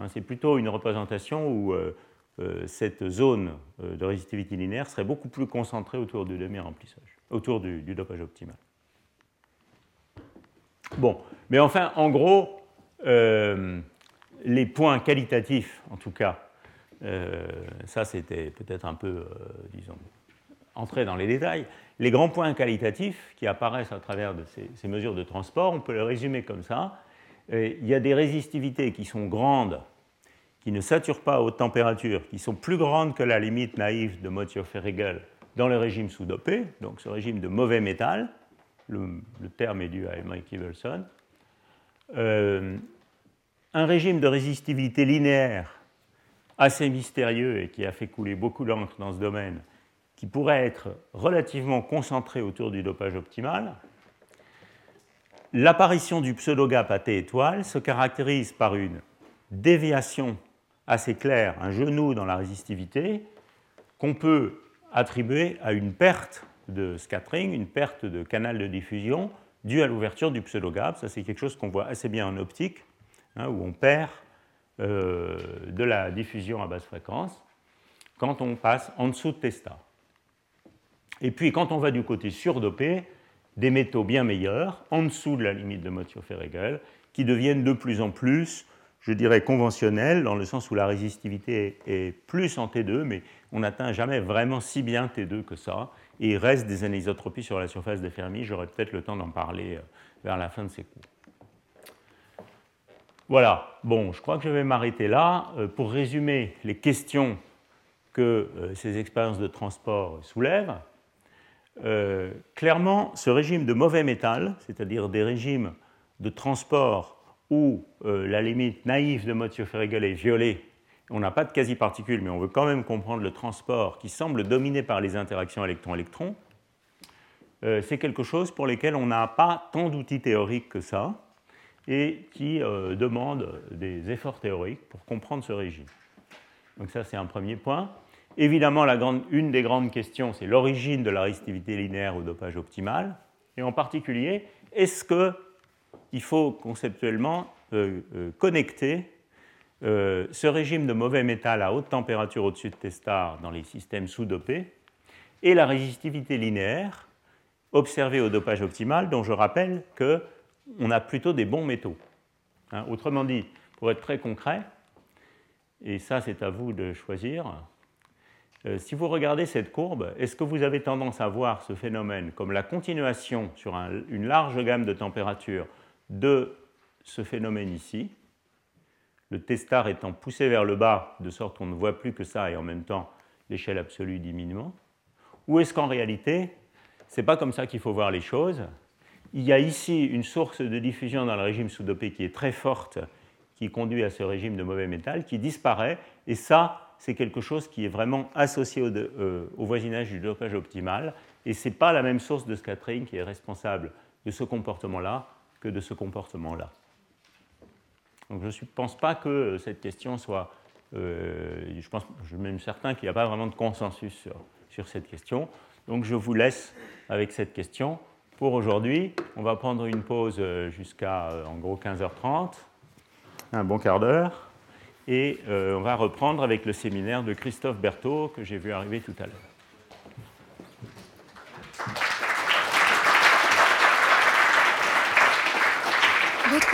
Hein, c'est plutôt une représentation où euh, euh, cette zone euh, de résistivité linéaire serait beaucoup plus concentrée autour du demi-remplissage, autour du, dopage optimal. Bon, mais enfin, en gros, les points qualitatifs, en tout cas, ça c'était peut-être un peu, disons, entrer dans les détails. Les grands points qualitatifs qui apparaissent à travers ces, mesures de transport, on peut les résumer comme ça. Il y a des résistivités qui sont grandes, qui ne saturent pas à haute température, qui sont plus grandes que la limite naïve de Mottio-Ferrigel dans le régime sous-dopé, donc ce régime de mauvais métal. Le, terme est dû à Emmerich Ivelson un régime de résistivité linéaire assez mystérieux et qui a fait couler beaucoup d'encre dans ce domaine, qui pourrait être relativement concentré autour du dopage optimal. L'apparition du pseudo-gap à T étoile se caractérise par une déviation assez claire, un genou dans la résistivité, qu'on peut attribuer à une perte de scattering, une perte de canal de diffusion due à l'ouverture du pseudo-gap. Ça, c'est quelque chose qu'on voit assez bien en optique Hein, où on perd euh, de la diffusion à basse fréquence quand on passe en dessous de testa. Et puis quand on va du côté surdopé, des métaux bien meilleurs, en dessous de la limite de Mottio-Ferrigel, qui deviennent de plus en plus, je dirais, conventionnels, dans le sens où la résistivité est plus en T2, mais on n'atteint jamais vraiment si bien T2 que ça. Et il reste des anisotropies sur la surface des Fermi, j'aurai peut-être le temps d'en parler euh, vers la fin de ces cours. Voilà, bon, je crois que je vais m'arrêter là. Euh, pour résumer les questions que euh, ces expériences de transport soulèvent, clairement, ce régime de mauvais métal, c'est-à-dire des régimes de transport où la limite naïve de Mottio-Ferrigel est violée, on n'a pas de quasi-particules, mais on veut quand même comprendre le transport qui semble dominé par les interactions électron-électron, c'est quelque chose pour lequel on n'a pas tant d'outils théoriques que ça et qui euh, demande des efforts théoriques pour comprendre ce régime. Donc ça, c'est un premier point. Évidemment, une des grandes questions, c'est l'origine de la résistivité linéaire au dopage optimal, et en particulier, est-ce qu'il faut conceptuellement euh, euh, connecter ce régime de mauvais métal à haute température au-dessus de testar dans les systèmes sous-dopés et la résistivité linéaire observée au dopage optimal, dont je rappelle que on a plutôt des bons métaux. Hein, autrement dit, pour être très concret, et ça c'est à vous de choisir, euh, si vous regardez cette courbe, est-ce que vous avez tendance à voir ce phénomène comme la continuation sur une large gamme de températures de ce phénomène ici, le testar étant poussé vers le bas de sorte qu'on ne voit plus que ça et en même temps l'échelle absolue diminuant Ou est-ce qu'en réalité, ce n'est pas comme ça qu'il faut voir les choses? Il y a ici une source de diffusion dans le régime sous-dopé qui est très forte, qui conduit à ce régime de mauvais métal, qui disparaît. Et ça, c'est quelque chose qui est vraiment associé au, euh, voisinage du dopage optimal. Et ce n'est pas la même source de scattering qui est responsable de ce comportement-là que de ce comportement-là. Donc je ne pense pas que cette question soit... Euh, je, pense, suis même certain qu'il n'y a pas vraiment de consensus sur, cette question. Donc je vous laisse avec cette question pour aujourd'hui. On va prendre une pause euh, jusqu'à euh, en gros 15h30, un bon quart d'heure, et on va reprendre avec le séminaire de Christophe Berthaud que j'ai vu arriver tout à l'heure.